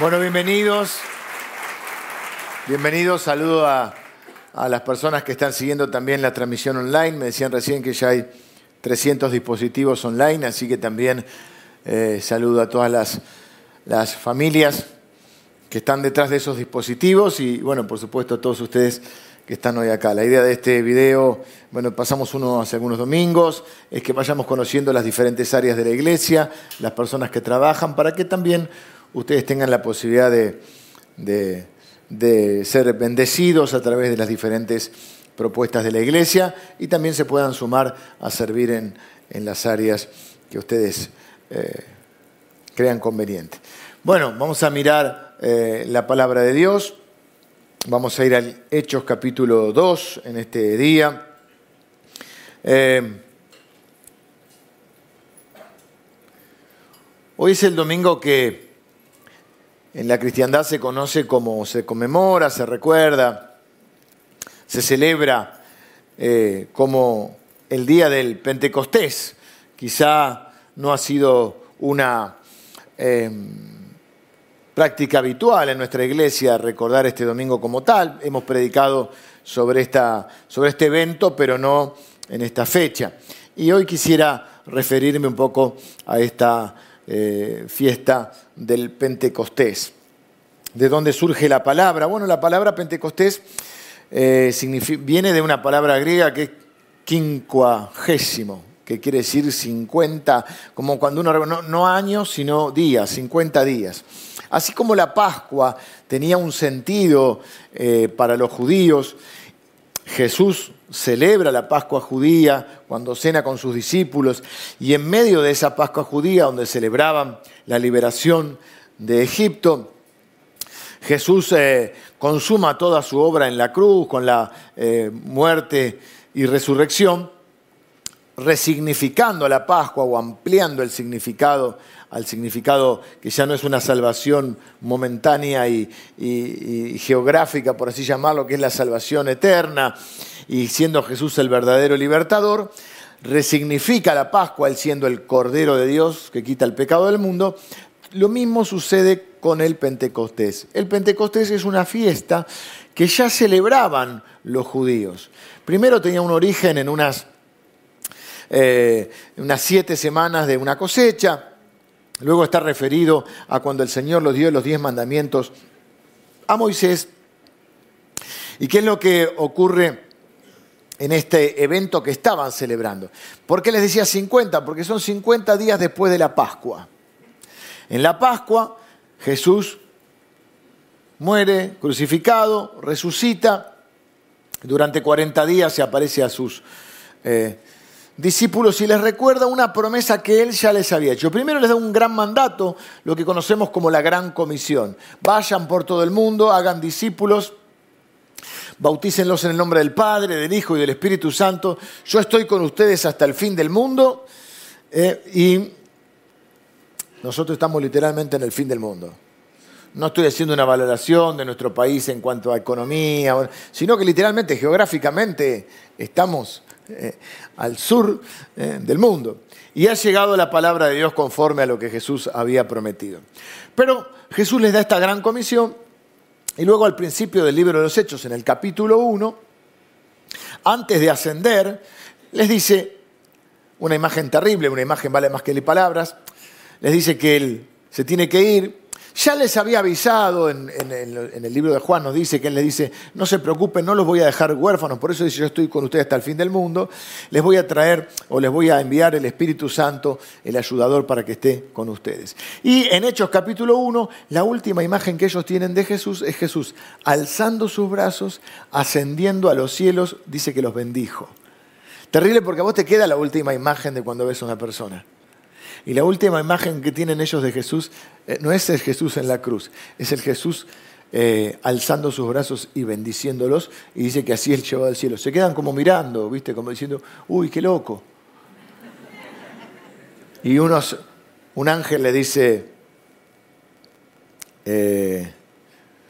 Bueno, bienvenidos. Bienvenidos, saludo a, a, las personas que están siguiendo también la transmisión online. Me decían recién que ya hay 300 dispositivos online, así que también eh, saludo a todas las, las, familias que están detrás de esos dispositivos y, bueno, por supuesto a todos ustedes que están hoy acá. La idea de este video, bueno, pasamos uno hace algunos domingos, es que vayamos conociendo las diferentes áreas de la iglesia, las personas que trabajan, para que también ustedes tengan la posibilidad de, ser bendecidos a través de las diferentes propuestas de la iglesia y también se puedan sumar a servir en, las áreas que ustedes eh, crean conveniente. Bueno, vamos a mirar eh, la palabra de Dios. Vamos a ir al Hechos capítulo 2 en este día. Eh, hoy es el domingo que en la cristiandad se conoce como se conmemora, se recuerda, se celebra eh, como el día del Pentecostés. Quizá no ha sido una em, práctica habitual en nuestra iglesia recordar este domingo como tal. Hemos predicado sobre, esta, sobre este evento, pero no en esta fecha. Y hoy quisiera referirme un poco a esta eh, fiesta del Pentecostés. ¿De dónde surge la palabra? Bueno, la palabra Pentecostés eh, viene de una palabra griega que es quincuagésimo, que quiere decir 50, como cuando uno, no, no años, sino días, 50 días. Así como la Pascua tenía un sentido eh, para los judíos, Jesús celebra la Pascua judía cuando cena con sus discípulos y en medio de esa Pascua judía donde celebraban la liberación de Egipto, Jesús eh, consuma toda su obra en la cruz con la eh, muerte y resurrección, resignificando la Pascua o ampliando el significado al significado que ya no es una salvación momentánea y, geográfica, por así llamarlo, que es la salvación eterna, y siendo Jesús el verdadero libertador, resignifica la Pascua, él siendo el Cordero de Dios que quita el pecado del mundo. Lo mismo sucede con el Pentecostés. El Pentecostés es una fiesta que ya celebraban los judíos. Primero tenía un origen en unas, eh, unas siete semanas de una cosecha, Luego está referido a cuando el Señor los dio los diez mandamientos a Moisés. ¿Y qué es lo que ocurre en este evento que estaban celebrando? ¿Por qué les decía 50? Porque son 50 días después de la Pascua. En la Pascua Jesús muere crucificado, resucita, durante 40 días se aparece a sus eh, discípulos y les recuerda una promesa que él ya les había hecho. Primero les da un gran mandato, lo que conocemos como la gran comisión. Vayan por todo el mundo, hagan discípulos, bautícenlos en el nombre del Padre, del Hijo y del Espíritu Santo. Yo estoy con ustedes hasta el fin del mundo eh, y nosotros estamos literalmente en el fin del mundo. No estoy haciendo una valoración de nuestro país en cuanto a economía, sino que literalmente, geográficamente, estamos eh, al sur eh, del mundo. Y ha llegado la palabra de Dios conforme a lo que Jesús había prometido. Pero Jesús les da esta gran comisión y luego al principio del libro de los Hechos, en el capítulo 1, antes de ascender, les dice una imagen terrible, una imagen vale más que palabras, les dice que él se tiene que ir, ya les había avisado, en, el libro de Juan nos dice que él les dice, no se preocupen, no los voy a dejar huérfanos, por eso dice, yo estoy con ustedes hasta el fin del mundo, les voy a traer o les voy a enviar el Espíritu Santo, el ayudador, para que esté con ustedes. Y en Hechos capítulo 1, la última imagen que ellos tienen de Jesús es Jesús alzando sus brazos, ascendiendo a los cielos, dice que los bendijo. Terrible porque a vos te queda la última imagen de cuando ves a una persona. Y la última imagen que tienen ellos de Jesús eh, no es el Jesús en la cruz, es el Jesús eh, alzando sus brazos y bendiciéndolos, y dice que así él llevó al cielo. Se quedan como mirando, ¿viste? Como diciendo, uy, qué loco. Y unos, un ángel le dice, eh,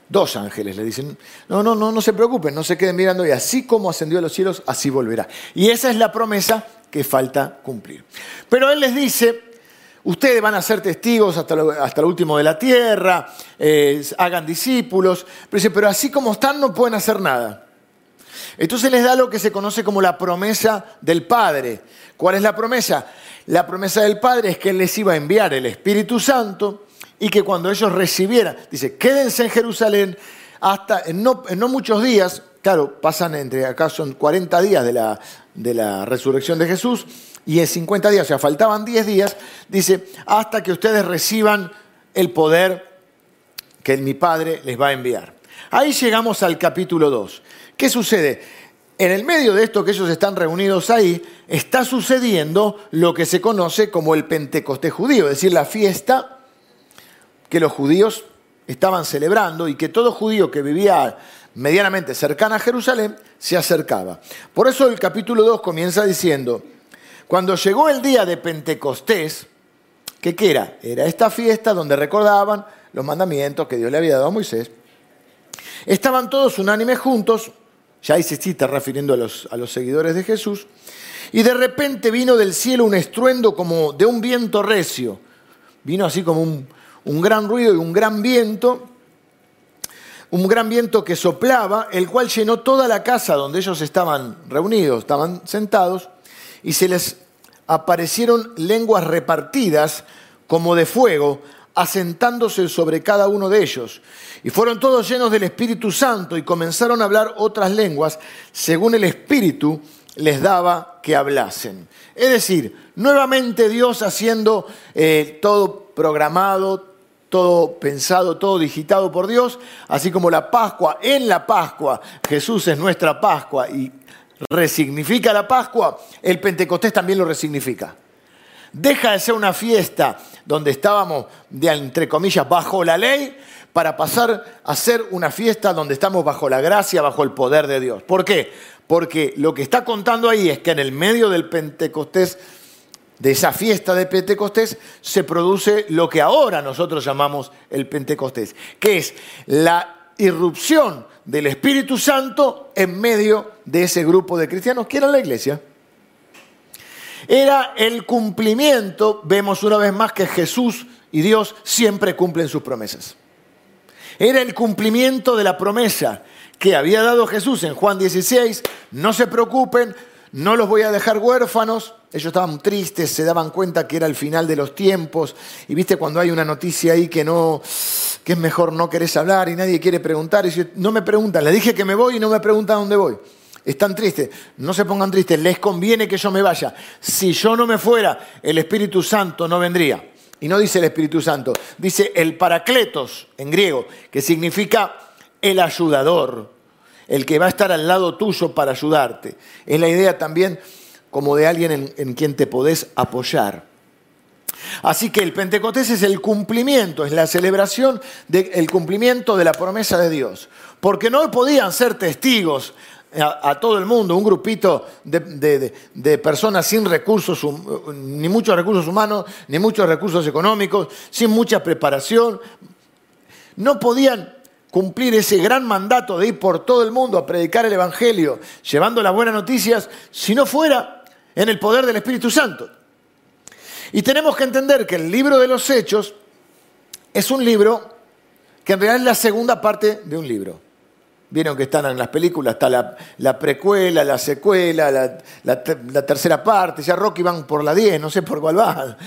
dos ángeles le dicen, no, no, no, no se preocupen, no se queden mirando, y así como ascendió a los cielos, así volverá. Y esa es la promesa que falta cumplir. Pero él les dice, ustedes van a ser testigos hasta lo, hasta último de la tierra, eh, hagan discípulos, pero dice, pero así como están no pueden hacer nada. Entonces les da lo que se conoce como la promesa del Padre. ¿Cuál es la promesa? La promesa del Padre es que Él les iba a enviar el Espíritu Santo y que cuando ellos recibieran, dice, quédense en Jerusalén hasta en no, muchos días, claro, pasan entre acá son 40 días de la, de la resurrección de Jesús, y en 50 días, o sea, faltaban 10 días, dice, hasta que ustedes reciban el poder que mi Padre les va a enviar. Ahí llegamos al capítulo 2. ¿Qué sucede? En el medio de esto que ellos están reunidos ahí, está sucediendo lo que se conoce como el Pentecostés judío, es decir, la fiesta que los judíos estaban celebrando y que todo judío que vivía medianamente cercana a Jerusalén se acercaba. Por eso el capítulo 2 comienza diciendo, cuando llegó el día de Pentecostés, ¿qué era? Era esta fiesta donde recordaban los mandamientos que Dios le había dado a Moisés. Estaban todos unánimes juntos, ya ahí se está refiriendo a los, seguidores de Jesús, y de repente vino del cielo un estruendo como de un viento recio. Vino así como un gran ruido y un gran viento, un gran viento que soplaba, el cual llenó toda la casa donde ellos estaban reunidos, estaban sentados, y se les aparecieron lenguas repartidas como de fuego, asentándose sobre cada uno de ellos. Y fueron todos llenos del Espíritu Santo y comenzaron a hablar otras lenguas según el Espíritu les daba que hablasen. Es decir, nuevamente Dios haciendo eh, todo programado, todo pensado, todo digitado por Dios, así como la Pascua, en la Pascua, Jesús es nuestra Pascua y resignifica la Pascua, el Pentecostés también lo resignifica. Deja de ser una fiesta donde estábamos, de, entre comillas, bajo la ley, para pasar a ser una fiesta donde estamos bajo la gracia, bajo el poder de Dios. ¿Por qué? Porque lo que está contando ahí es que en el medio del Pentecostés de esa fiesta de Pentecostés se produce lo que ahora nosotros llamamos el Pentecostés, que es la irrupción del Espíritu Santo en medio de ese grupo de cristianos que era la iglesia. Era el cumplimiento, vemos una vez más que Jesús y Dios siempre cumplen sus promesas. Era el cumplimiento de la promesa que había dado Jesús en Juan 16, no se preocupen, no los voy a dejar huérfanos. Ellos estaban tristes, se daban cuenta que era el final de los tiempos. Y viste cuando hay una noticia ahí que no, es mejor no querés hablar y nadie quiere preguntar. Y no me preguntan, les dije que me voy y no me preguntan dónde voy. Están tristes, no se pongan tristes, les conviene que yo me vaya. Si yo no me fuera, el Espíritu Santo no vendría. Y no dice el Espíritu Santo, dice el Paracletos en griego, que significa el ayudador el que va a estar al lado tuyo para ayudarte. Es la idea también como de alguien en, quien te podés apoyar. Así que el Pentecostés es el cumplimiento, es la celebración del cumplimiento de la promesa de Dios. Porque no podían ser testigos a, todo el mundo, un grupito de, de, personas sin recursos, ni muchos recursos humanos, ni muchos recursos económicos, sin mucha preparación. No podían cumplir ese gran mandato de ir por todo el mundo a predicar el Evangelio, llevando las buenas noticias, si no fuera en el poder del Espíritu Santo. Y tenemos que entender que el libro de los Hechos es un libro que en realidad es la segunda parte de un libro. Vieron que están en las películas, está la, precuela, la secuela, la, la, tercera parte, ya Rocky van por la 10, no sé por cuál va.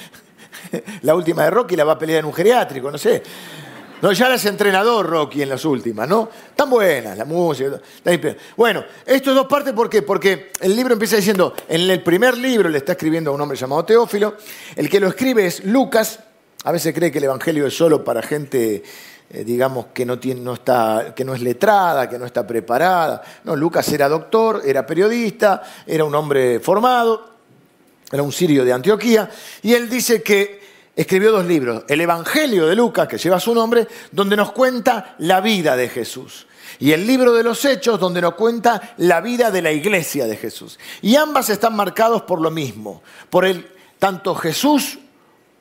La última de Rocky la va a pelear en un geriátrico, no sé. No, ya eres entrenador, Rocky, en las últimas, ¿no? Tan buenas, la música. Bueno, esto es dos partes, ¿por qué? Porque el libro empieza diciendo, en el primer libro le está escribiendo a un hombre llamado Teófilo, el que lo escribe es Lucas, a veces cree que el Evangelio es solo para gente, eh, digamos, que no, tiene, no está, que no es letrada, que no está preparada. No, Lucas era doctor, era periodista, era un hombre formado, era un sirio de Antioquía, y él dice que escribió dos libros, el Evangelio de Lucas, que lleva su nombre, donde nos cuenta la vida de Jesús. Y el libro de los Hechos, donde nos cuenta la vida de la iglesia de Jesús. Y ambas están marcados por lo mismo, por el, tanto Jesús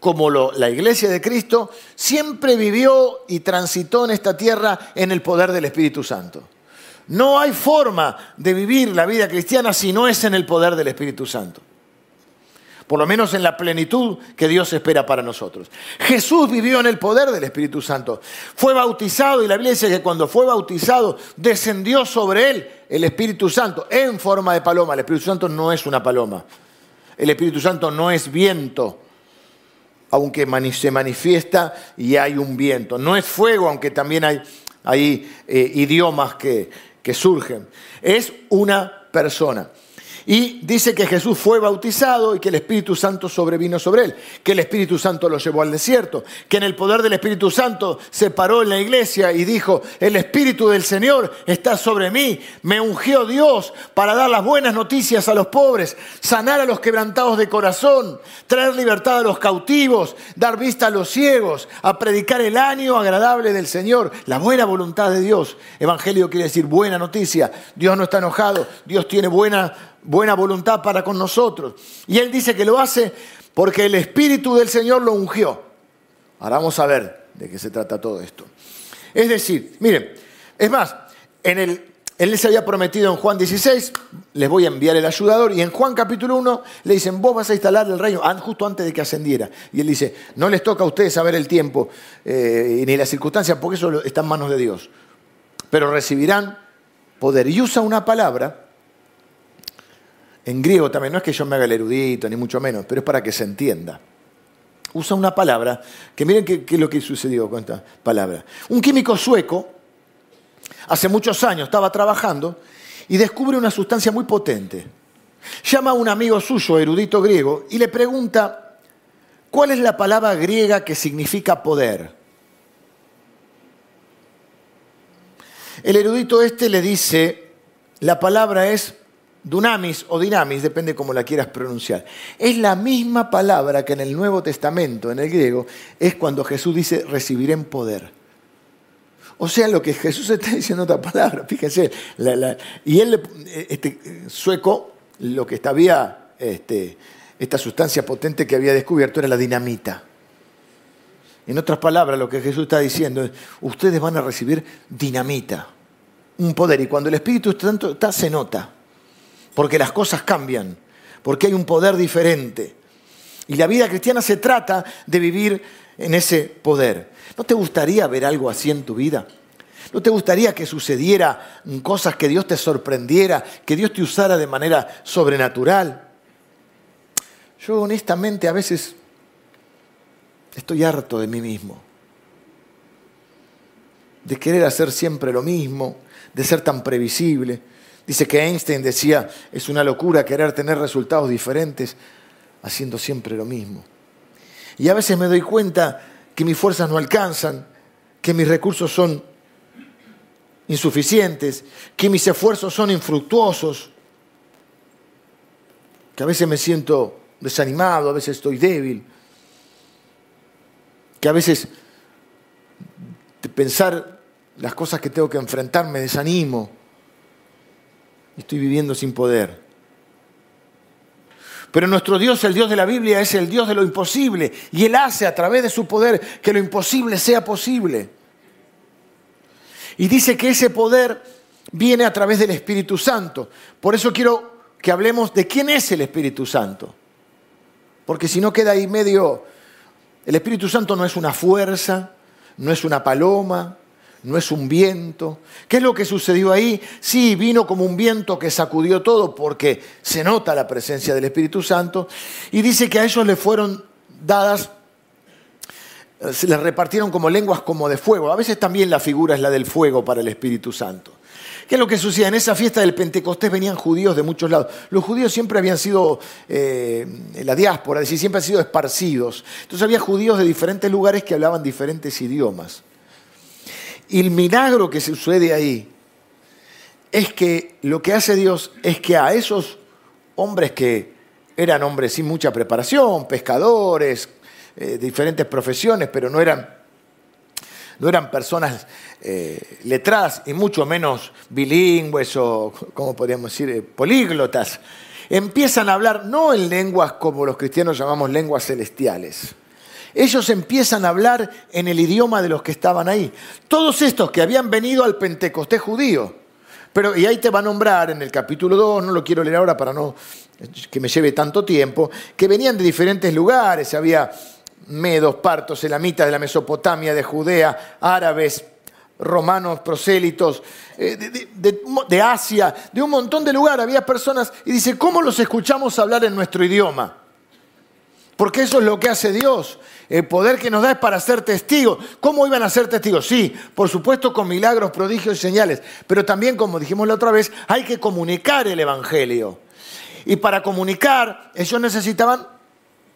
como la iglesia de Cristo, siempre vivió y transitó en esta tierra en el poder del Espíritu Santo. No hay forma de vivir la vida cristiana si no es en el poder del Espíritu Santo. Por lo menos en la plenitud que Dios espera para nosotros. Jesús vivió en el poder del Espíritu Santo. Fue bautizado y la Biblia dice que cuando fue bautizado descendió sobre él el Espíritu Santo en forma de paloma. El Espíritu Santo no es una paloma. El Espíritu Santo no es viento, aunque se manifiesta y hay un viento. No es fuego, aunque también hay, eh, idiomas que, que surgen. Es una persona. Y dice que Jesús fue bautizado y que el Espíritu Santo sobrevino sobre él, que el Espíritu Santo lo llevó al desierto, que en el poder del Espíritu Santo se paró en la iglesia y dijo, el Espíritu del Señor está sobre mí, me ungió Dios para dar las buenas noticias a los pobres, sanar a los quebrantados de corazón, traer libertad a los cautivos, dar vista a los ciegos, a predicar el año agradable del Señor, la buena voluntad de Dios. Evangelio quiere decir buena noticia, Dios no está enojado, Dios tiene buena buena voluntad para con nosotros. Y él dice que lo hace porque el Espíritu del Señor lo ungió. Ahora vamos a ver de qué se trata todo esto. Es decir, miren, es más, en el, él les había prometido en Juan 16, les voy a enviar el ayudador, y en Juan capítulo 1 le dicen, vos vas a instalar el reino justo antes de que ascendiera. Y él dice, no les toca a ustedes saber el tiempo eh, ni las circunstancias, porque eso está en manos de Dios. Pero recibirán poder. Y usa una palabra en griego también, no es que yo me haga el erudito, ni mucho menos, pero es para que se entienda. Usa una palabra, que miren qué, es lo que sucedió con esta palabra. Un químico sueco, hace muchos años, estaba trabajando y descubre una sustancia muy potente. Llama a un amigo suyo, erudito griego, y le pregunta, ¿cuál es la palabra griega que significa poder? El erudito este le dice, la palabra es Dunamis o dinamis, depende cómo la quieras pronunciar. Es la misma palabra que en el Nuevo Testamento, en el griego, es cuando Jesús dice recibiré poder. O sea, lo que Jesús está diciendo otra palabra, fíjense. y él, este sueco, lo que este, esta sustancia potente que había descubierto era la dinamita. En otras palabras, lo que Jesús está diciendo es, ustedes van a recibir dinamita, un poder. Y cuando el Espíritu Santo está, se nota porque las cosas cambian, porque hay un poder diferente. Y la vida cristiana se trata de vivir en ese poder. ¿No te gustaría ver algo así en tu vida? ¿No te gustaría que sucediera cosas que Dios te sorprendiera, que Dios te usara de manera sobrenatural? Yo honestamente a veces estoy harto de mí mismo, de querer hacer siempre lo mismo, de ser tan previsible. Dice que Einstein decía, es una locura querer tener resultados diferentes haciendo siempre lo mismo. Y a veces me doy cuenta que mis fuerzas no alcanzan, que mis recursos son insuficientes, que mis esfuerzos son infructuosos, que a veces me siento desanimado, a veces estoy débil, que a veces de pensar las cosas que tengo que enfrentar me desanimo estoy viviendo sin poder. Pero nuestro Dios, el Dios de la Biblia, es el Dios de lo imposible y Él hace a través de su poder que lo imposible sea posible. Y dice que ese poder viene a través del Espíritu Santo. Por eso quiero que hablemos de quién es el Espíritu Santo. Porque si no queda ahí medio... El Espíritu Santo no es una fuerza, no es una paloma, no es un viento. ¿Qué es lo que sucedió ahí? Sí, vino como un viento que sacudió todo porque se nota la presencia del Espíritu Santo. Y dice que a ellos le fueron dadas, se les repartieron como lenguas como de fuego. A veces también la figura es la del fuego para el Espíritu Santo. ¿Qué es lo que sucedía? En esa fiesta del Pentecostés venían judíos de muchos lados. Los judíos siempre habían sido, eh, la diáspora, es decir, siempre han sido esparcidos. Entonces había judíos de diferentes lugares que hablaban diferentes idiomas. Y el milagro que sucede ahí es que lo que hace Dios es que a esos hombres que eran hombres sin mucha preparación, pescadores, eh, diferentes profesiones, pero no eran, no eran personas eh, letradas y mucho menos bilingües o, ¿cómo podríamos decir?, eh, políglotas, empiezan a hablar no en lenguas como los cristianos llamamos lenguas celestiales, ellos empiezan a hablar en el idioma de los que estaban ahí. Todos estos que habían venido al Pentecostés judío, Pero, y ahí te va a nombrar en el capítulo 2, no lo quiero leer ahora para no que me lleve tanto tiempo, que venían de diferentes lugares, había medos, partos, elamitas de la Mesopotamia, de Judea, árabes, romanos, prosélitos, eh, de, Asia, de un montón de lugares, había personas, y dice, ¿cómo los escuchamos hablar en nuestro idioma? Porque eso es lo que hace Dios. El poder que nos da es para ser testigos. ¿Cómo iban a ser testigos? Sí, por supuesto con milagros, prodigios y señales, pero también, como dijimos la otra vez, hay que comunicar el Evangelio. Y para comunicar, ellos necesitaban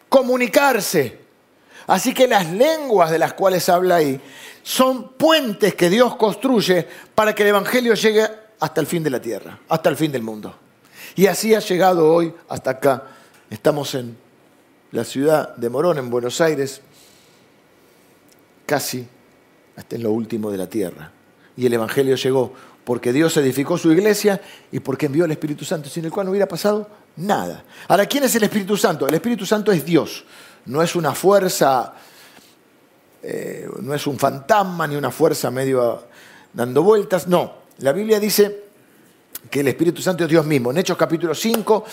comunicarse. Así que las lenguas de las cuales habla ahí son puentes que Dios construye para que el Evangelio llegue hasta el fin de la tierra, hasta el fin del mundo. Y así ha llegado hoy hasta acá. Estamos en la ciudad de Morón, en Buenos Aires, casi hasta en lo último de la tierra. Y el Evangelio llegó porque Dios edificó su iglesia y porque envió al Espíritu Santo, sin el cual no hubiera pasado nada. Ahora, ¿quién es el Espíritu Santo? El Espíritu Santo es Dios, no es una fuerza, eh, no es un fantasma ni una fuerza medio dando vueltas, no. La Biblia dice que el Espíritu Santo es Dios mismo. En Hechos capítulo 5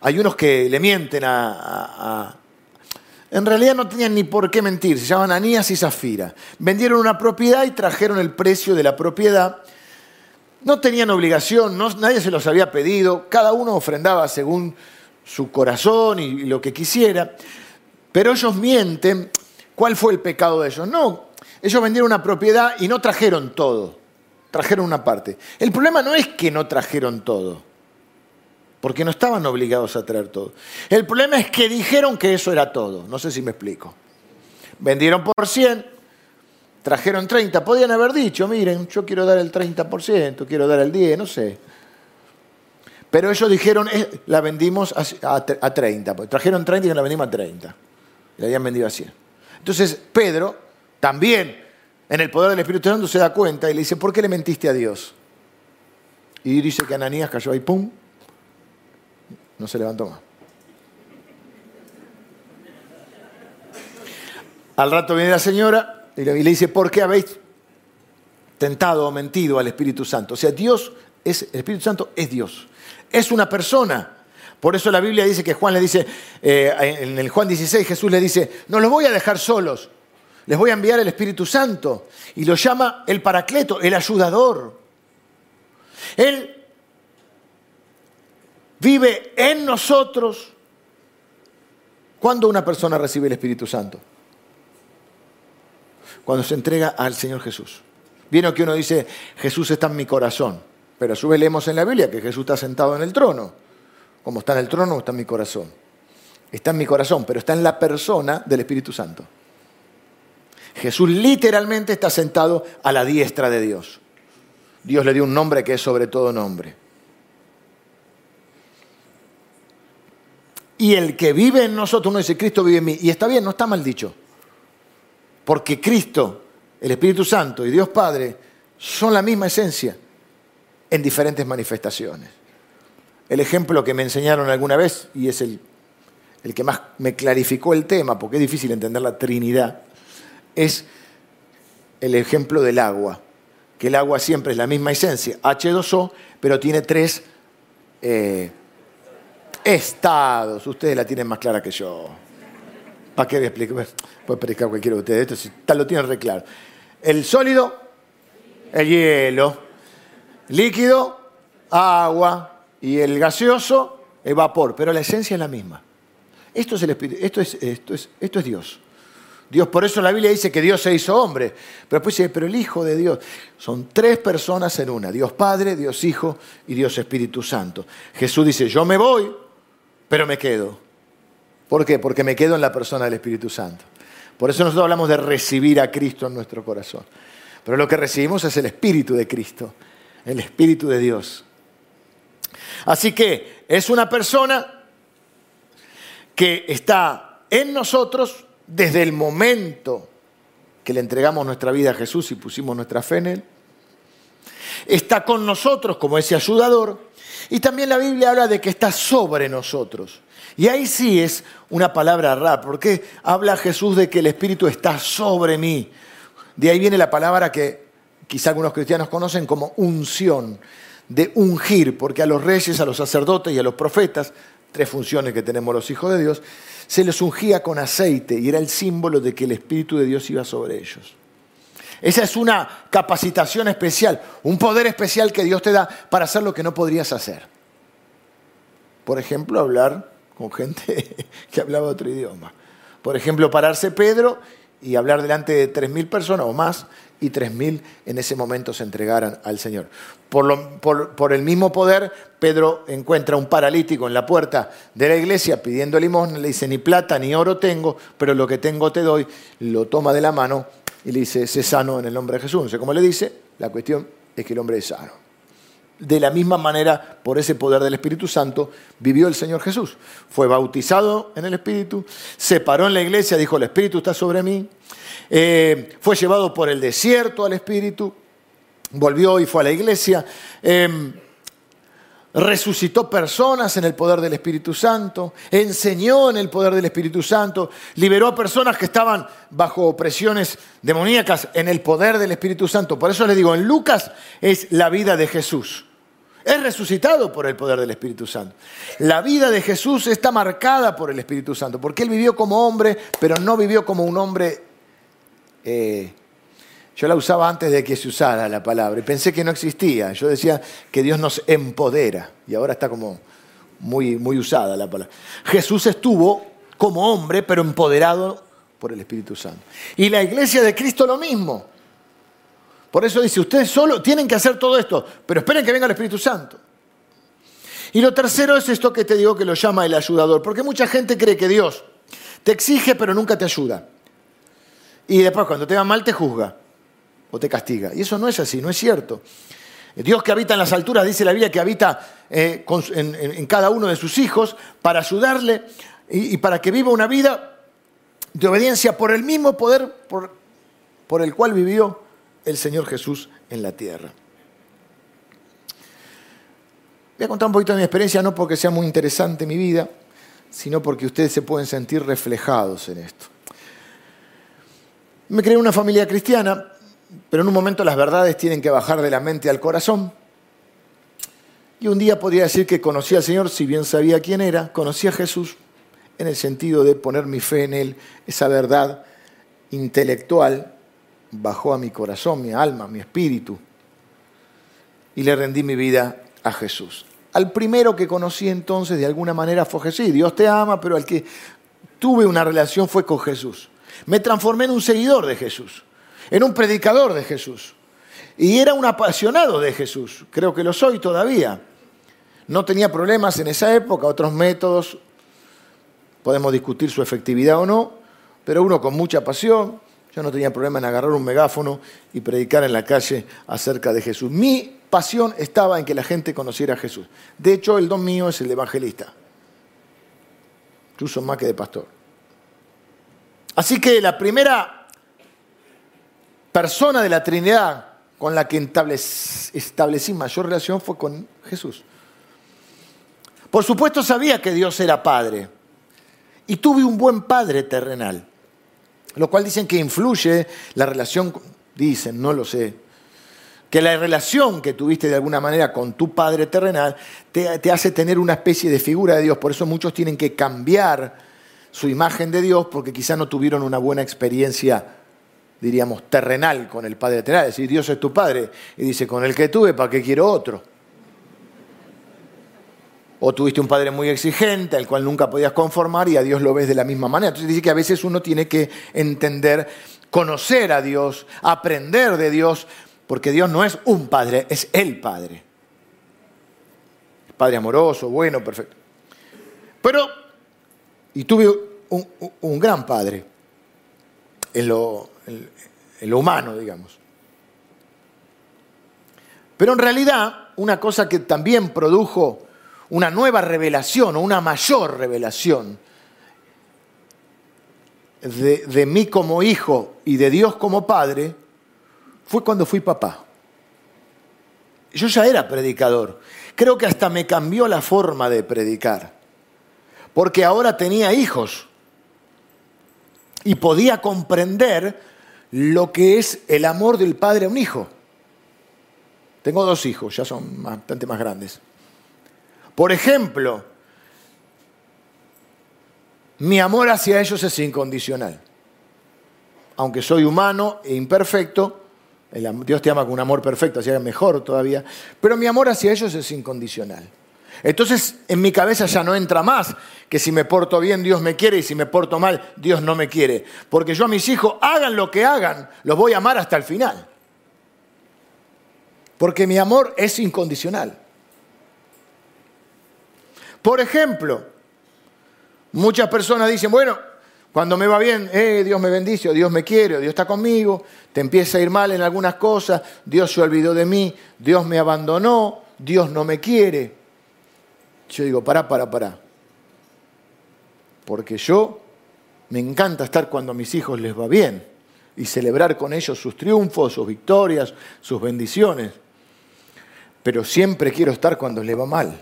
hay unos que le mienten a, en realidad no tenían ni por qué mentir, se llaman Anías y Zafira. Vendieron una propiedad y trajeron el precio de la propiedad no tenían obligación, nadie se los había pedido, cada uno ofrendaba según su corazón y, lo que quisiera, pero ellos mienten. ¿Cuál fue el pecado de ellos? No, ellos vendieron una propiedad y no trajeron todo, trajeron una parte. El problema no es que no trajeron todo, porque no estaban obligados a traer todo. El problema es que dijeron que eso era todo, no sé si me explico. Vendieron por 100, trajeron 30, podían haber dicho, miren, yo quiero dar el 30%, quiero dar el 10%, no sé. Pero ellos dijeron, eh, la vendimos a, 30, pues trajeron 30 y la vendimos a 30. Y la habían vendido a 100. Entonces Pedro también, en el poder del Espíritu Santo, se da cuenta y le dice, ¿por qué le mentiste a Dios? Y dice que Ananías cayó ahí, ¡pum! No se levantó más. Al rato viene la señora, y le dice, ¿por qué habéis tentado o mentido al Espíritu Santo? O sea, Dios es, el Espíritu Santo es Dios. Es una persona. Por eso la Biblia dice que Juan le dice, eh, en el Juan 16 Jesús le dice, no los voy a dejar solos, les voy a enviar el Espíritu Santo. Y lo llama el Paracleto, el ayudador. Él vive en nosotros cuando una persona recibe el Espíritu Santo cuando se entrega al Señor Jesús. Viene que uno dice, Jesús está en mi corazón, pero a su vez leemos en la Biblia que Jesús está sentado en el trono. Como está en el trono, está en mi corazón. Está en mi corazón, pero está en la persona del Espíritu Santo. Jesús literalmente está sentado a la diestra de Dios. Dios le dio un nombre que es sobre todo nombre. Y el que vive en nosotros, uno dice, Cristo vive en mí. Y está bien, no está mal dicho. Porque Cristo, el Espíritu Santo y Dios Padre son la misma esencia en diferentes manifestaciones. El ejemplo que me enseñaron alguna vez, y es el, el que más me clarificó el tema, porque es difícil entender la Trinidad, es el ejemplo del agua, que el agua siempre es la misma esencia, H2O, pero tiene tres eh, estados. Ustedes la tienen más clara que yo. ¿Para qué voy a explicar? Puede predicar cualquiera de ustedes, esto si lo tienen re claro. El sólido, el hielo. Líquido, agua. Y el gaseoso, el vapor. Pero la esencia es la misma. Esto es, el esto es, esto es, esto es Dios. Dios, por eso la Biblia dice que Dios se hizo hombre. Pero después dice, pero el Hijo de Dios. Son tres personas en una. Dios Padre, Dios Hijo y Dios Espíritu Santo. Jesús dice, yo me voy, pero me quedo. ¿Por qué? Porque me quedo en la persona del Espíritu Santo. Por eso nosotros hablamos de recibir a Cristo en nuestro corazón. Pero lo que recibimos es el Espíritu de Cristo, el Espíritu de Dios. Así que es una persona que está en nosotros desde el momento que le entregamos nuestra vida a Jesús y pusimos nuestra fe en Él. Está con nosotros como ese ayudador. Y también la Biblia habla de que está sobre nosotros. Y ahí sí es una palabra rara, porque habla Jesús de que el Espíritu está sobre mí. De ahí viene la palabra que quizá algunos cristianos conocen como unción. de ungir, porque a los reyes, a los sacerdotes y a los profetas, tres funciones que tenemos los hijos de Dios, se les ungía con aceite y era el símbolo de que el Espíritu de Dios iba sobre ellos. Esa es una capacitación especial, un poder especial que Dios te da para hacer lo que no podrías hacer. Por ejemplo, hablar con gente que hablaba otro idioma. Por ejemplo, pararse Pedro y hablar delante de 3.000 personas o más y 3.000 en ese momento se entregaran al Señor. Por, por, el mismo poder, Pedro encuentra un paralítico en la puerta de la iglesia pidiendo limosna, le dice, ni plata ni oro tengo, pero lo que tengo te doy, lo toma de la mano y le dice, sé sano en el nombre de Jesús. No sé cómo le dice, la cuestión es que el hombre es sano. De la misma manera, por ese poder del Espíritu Santo, vivió el Señor Jesús. Fue bautizado en el Espíritu, se paró en la iglesia, dijo, el Espíritu está sobre mí. Eh, fue llevado por el desierto al Espíritu, volvió y fue a la iglesia. Em, resucitó personas en el poder del Espíritu Santo, enseñó en el poder del Espíritu Santo, liberó a personas que estaban bajo opresiones demoníacas en el poder del Espíritu Santo. Por eso le digo, en Lucas es la vida de Jesús. Es resucitado por el poder del Espíritu Santo. La vida de Jesús está marcada por el Espíritu Santo, porque él vivió como hombre, pero no vivió como un hombre eh, yo la usaba antes de que se usara la palabra y pensé que no existía. Yo decía que Dios nos empodera y ahora está como muy, muy usada la palabra. Jesús estuvo como hombre, pero empoderado por el Espíritu Santo. Y la iglesia de Cristo lo mismo. Por eso dice, ustedes solo tienen que hacer todo esto, pero esperen que venga el Espíritu Santo. Y lo tercero es esto que te digo que lo llama el ayudador, porque mucha gente cree que Dios te exige pero nunca te ayuda. Y después cuando te va mal te juzga o te castiga. Y eso no es así, no es cierto. Dios que habita en las alturas, dice la Biblia, que habita eh, en, cada uno de sus hijos para ayudarle y, para que viva una vida de obediencia por el mismo poder por, por el cual vivió el Señor Jesús en la tierra. Voy a contar un poquito de mi experiencia, no porque sea muy interesante mi vida, sino porque ustedes se pueden sentir reflejados en esto. Me creé una familia cristiana, pero en un momento las verdades tienen que bajar de la mente al corazón. Y un día podría decir que conocí al Señor, si bien sabía quién era, conocí a Jesús en el sentido de poner mi fe en Él, esa verdad intelectual bajó a mi corazón, mi alma, mi espíritu, y le rendí mi vida a Jesús. Al primero que conocí entonces de alguna manera fue Jesús. Dios te ama, pero al que tuve una relación fue con Jesús. Me transformé en un seguidor de Jesús en un predicador de Jesús. Y era un apasionado de Jesús, creo que lo soy todavía. No tenía problemas en esa época, otros métodos, podemos discutir su efectividad o no, pero uno con mucha pasión, yo no tenía problema en agarrar un megáfono y predicar en la calle acerca de Jesús. Mi pasión estaba en que la gente conociera a Jesús. De hecho, el don mío es el de evangelista, incluso más que de pastor. Así que la primera persona de la Trinidad con la que establecí mayor relación fue con Jesús. Por supuesto sabía que Dios era Padre y tuve un buen Padre terrenal, lo cual dicen que influye la relación, dicen, no lo sé, que la relación que tuviste de alguna manera con tu Padre terrenal te, te hace tener una especie de figura de Dios, por eso muchos tienen que cambiar su imagen de Dios porque quizá no tuvieron una buena experiencia diríamos, terrenal con el Padre terrenal. Es decir, Dios es tu Padre. Y dice, con el que tuve, ¿para qué quiero otro? O tuviste un padre muy exigente, al cual nunca podías conformar y a Dios lo ves de la misma manera. Entonces dice que a veces uno tiene que entender, conocer a Dios, aprender de Dios, porque Dios no es un padre, es el Padre. Padre amoroso, bueno, perfecto. Pero, y tuve un, un gran padre en lo, en lo humano, digamos. Pero en realidad, una cosa que también produjo una nueva revelación o una mayor revelación de, de, mí como hijo y de Dios como padre fue cuando fui papá. Yo ya era predicador. Creo que hasta me cambió la forma de predicar. Porque ahora tenía hijos y podía comprender lo que es el amor del padre a un hijo. Tengo dos hijos, ya son bastante más grandes. Por ejemplo, mi amor hacia ellos es incondicional. Aunque soy humano e imperfecto, Dios te ama con un amor perfecto, así que mejor todavía, pero mi amor hacia ellos es incondicional. Entonces en mi cabeza ya no entra más que si me porto bien Dios me quiere y si me porto mal Dios no me quiere. Porque yo a mis hijos, hagan lo que hagan, los voy a amar hasta el final. Porque mi amor es incondicional. Por ejemplo, muchas personas dicen, bueno, cuando me va bien, eh, Dios me bendice, o Dios me quiere, o Dios está conmigo, te empieza a ir mal en algunas cosas, Dios se olvidó de mí, Dios me abandonó, Dios no me quiere. Yo digo, pará, pará, pará. Porque yo me encanta estar cuando a mis hijos les va bien y celebrar con ellos sus triunfos, sus victorias, sus bendiciones. Pero siempre quiero estar cuando les va mal.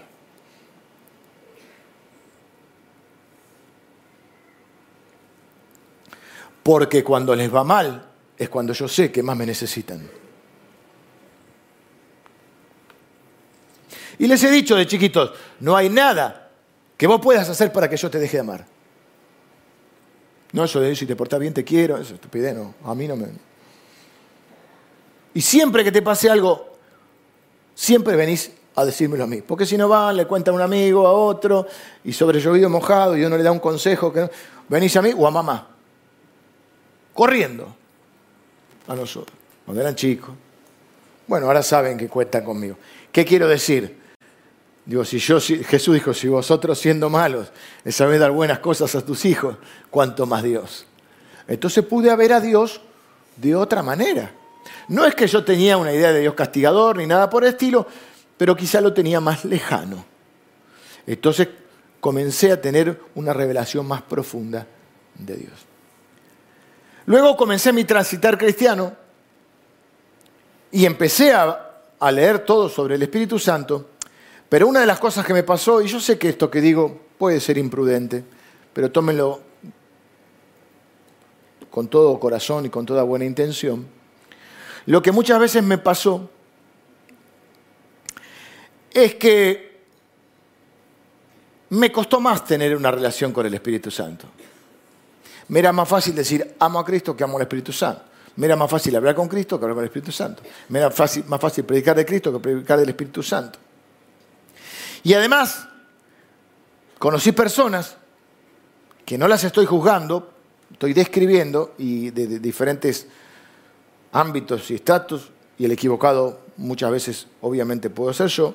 Porque cuando les va mal es cuando yo sé que más me necesitan. Y les he dicho de chiquitos, no hay nada que vos puedas hacer para que yo te deje de amar. No, eso de si te portas bien te quiero, eso es estupidez, no, a mí no me... Y siempre que te pase algo, siempre venís a decírmelo a mí. Porque si no van, le cuentan a un amigo, a otro, y sobre llovido mojado, y uno le da un consejo, que venís a mí o a mamá. Corriendo a nosotros, cuando eran chicos. Bueno, ahora saben que cuentan conmigo. ¿Qué quiero decir? Si Jesús dijo, si vosotros siendo malos sabéis dar buenas cosas a tus hijos, ¿cuánto más Dios? Entonces pude ver a Dios de otra manera. No es que yo tenía una idea de Dios castigador ni nada por el estilo, pero quizá lo tenía más lejano. Entonces comencé a tener una revelación más profunda de Dios. Luego comencé mi transitar cristiano y empecé a leer todo sobre el Espíritu Santo pero una de las cosas que me pasó, y yo sé que esto que digo puede ser imprudente, pero tómenlo con todo corazón y con toda buena intención, lo que muchas veces me pasó es que me costó más tener una relación con el Espíritu Santo. Me era más fácil decir amo a Cristo que amo al Espíritu Santo. Me era más fácil hablar con Cristo que hablar con el Espíritu Santo. Me era más fácil predicar de Cristo que predicar del Espíritu Santo. Y además, conocí personas que no las estoy juzgando, estoy describiendo y de, diferentes ámbitos y estatus, y el equivocado muchas veces obviamente puedo ser yo,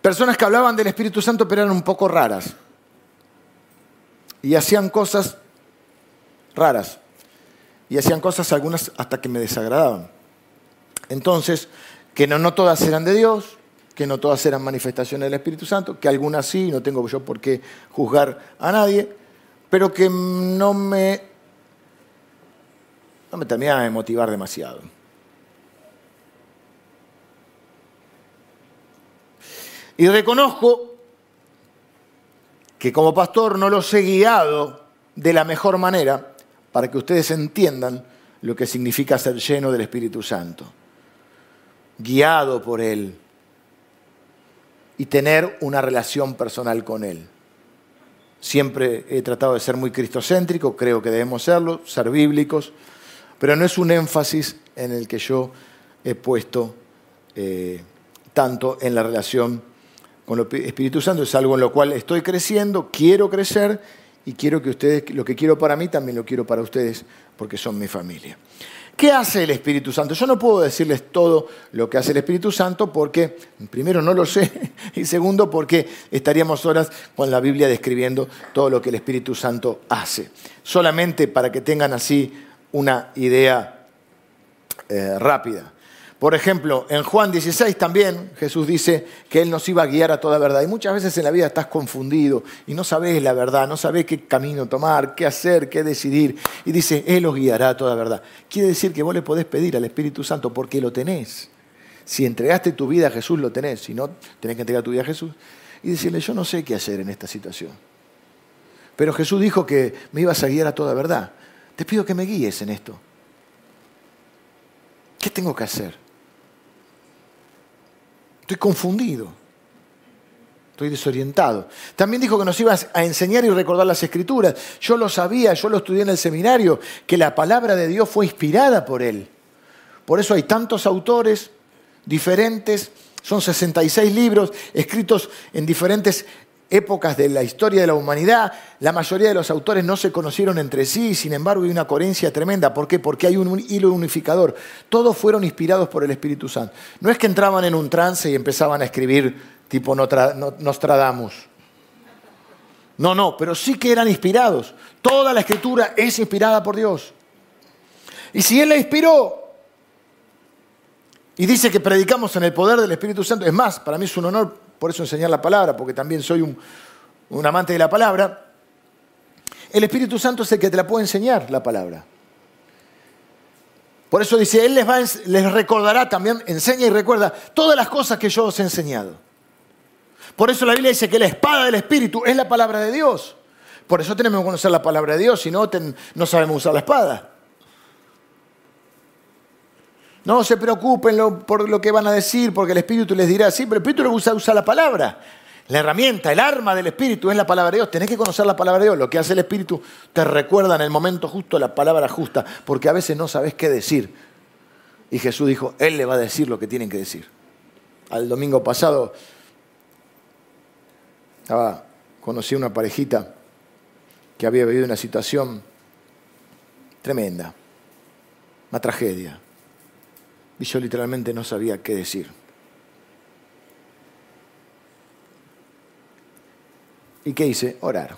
personas que hablaban del Espíritu Santo pero eran un poco raras. Y hacían cosas raras. Y hacían cosas algunas hasta que me desagradaban. Entonces, que no, no todas eran de Dios, que no todas eran manifestaciones del Espíritu Santo, que algunas sí, no tengo yo por qué juzgar a nadie, pero que no me, no me terminaba de motivar demasiado. Y reconozco que como pastor no los he guiado de la mejor manera para que ustedes entiendan lo que significa ser lleno del Espíritu Santo, guiado por Él y tener una relación personal con Él. Siempre he tratado de ser muy cristocéntrico, creo que debemos serlo, ser bíblicos, pero no es un énfasis en el que yo he puesto eh, tanto en la relación con el Espíritu Santo, es algo en lo cual estoy creciendo, quiero crecer y quiero que ustedes, lo que quiero para mí también lo quiero para ustedes porque son mi familia. ¿Qué hace el Espíritu Santo? Yo no puedo decirles todo lo que hace el Espíritu Santo porque, primero, no lo sé, y segundo, porque estaríamos horas con la Biblia describiendo todo lo que el Espíritu Santo hace. Solamente para que tengan así una idea eh, rápida. Por ejemplo, en Juan 16 también Jesús dice que Él nos iba a guiar a toda verdad. Y muchas veces en la vida estás confundido y no sabes la verdad, no sabes qué camino tomar, qué hacer, qué decidir. Y dice, Él os guiará a toda verdad. Quiere decir que vos le podés pedir al Espíritu Santo porque lo tenés. Si entregaste tu vida a Jesús, lo tenés. Si no, tenés que entregar tu vida a Jesús. Y decirle, yo no sé qué hacer en esta situación. Pero Jesús dijo que me ibas a guiar a toda verdad. Te pido que me guíes en esto. ¿Qué tengo que hacer? Estoy confundido. Estoy desorientado. También dijo que nos iba a enseñar y recordar las escrituras. Yo lo sabía, yo lo estudié en el seminario, que la palabra de Dios fue inspirada por él. Por eso hay tantos autores diferentes, son 66 libros escritos en diferentes épocas de la historia de la humanidad, la mayoría de los autores no se conocieron entre sí, sin embargo hay una coherencia tremenda. ¿Por qué? Porque hay un hilo unificador. Todos fueron inspirados por el Espíritu Santo. No es que entraban en un trance y empezaban a escribir tipo Nostradamus. No, no, pero sí que eran inspirados. Toda la escritura es inspirada por Dios. Y si Él la inspiró, y dice que predicamos en el poder del Espíritu Santo, es más, para mí es un honor por eso enseñar la palabra, porque también soy un, amante de la palabra. El Espíritu Santo es el que te la puede enseñar la palabra. Por eso dice, Él les, va, les recordará también, enseña y recuerda todas las cosas que yo os he enseñado. Por eso la Biblia dice que la espada del Espíritu es la palabra de Dios. Por eso tenemos que conocer la palabra de Dios, si no, no sabemos usar la espada. No se preocupen por lo que van a decir, porque el Espíritu les dirá, sí, pero el Espíritu le usa, usa la palabra. La herramienta, el arma del Espíritu es la palabra de Dios. Tenés que conocer la palabra de Dios. Lo que hace el Espíritu te recuerda en el momento justo la palabra justa, porque a veces no sabes qué decir. Y Jesús dijo, Él le va a decir lo que tienen que decir. Al domingo pasado conocí a una parejita que había vivido una situación tremenda, una tragedia y yo literalmente no sabía qué decir. ¿Y qué hice? Orar.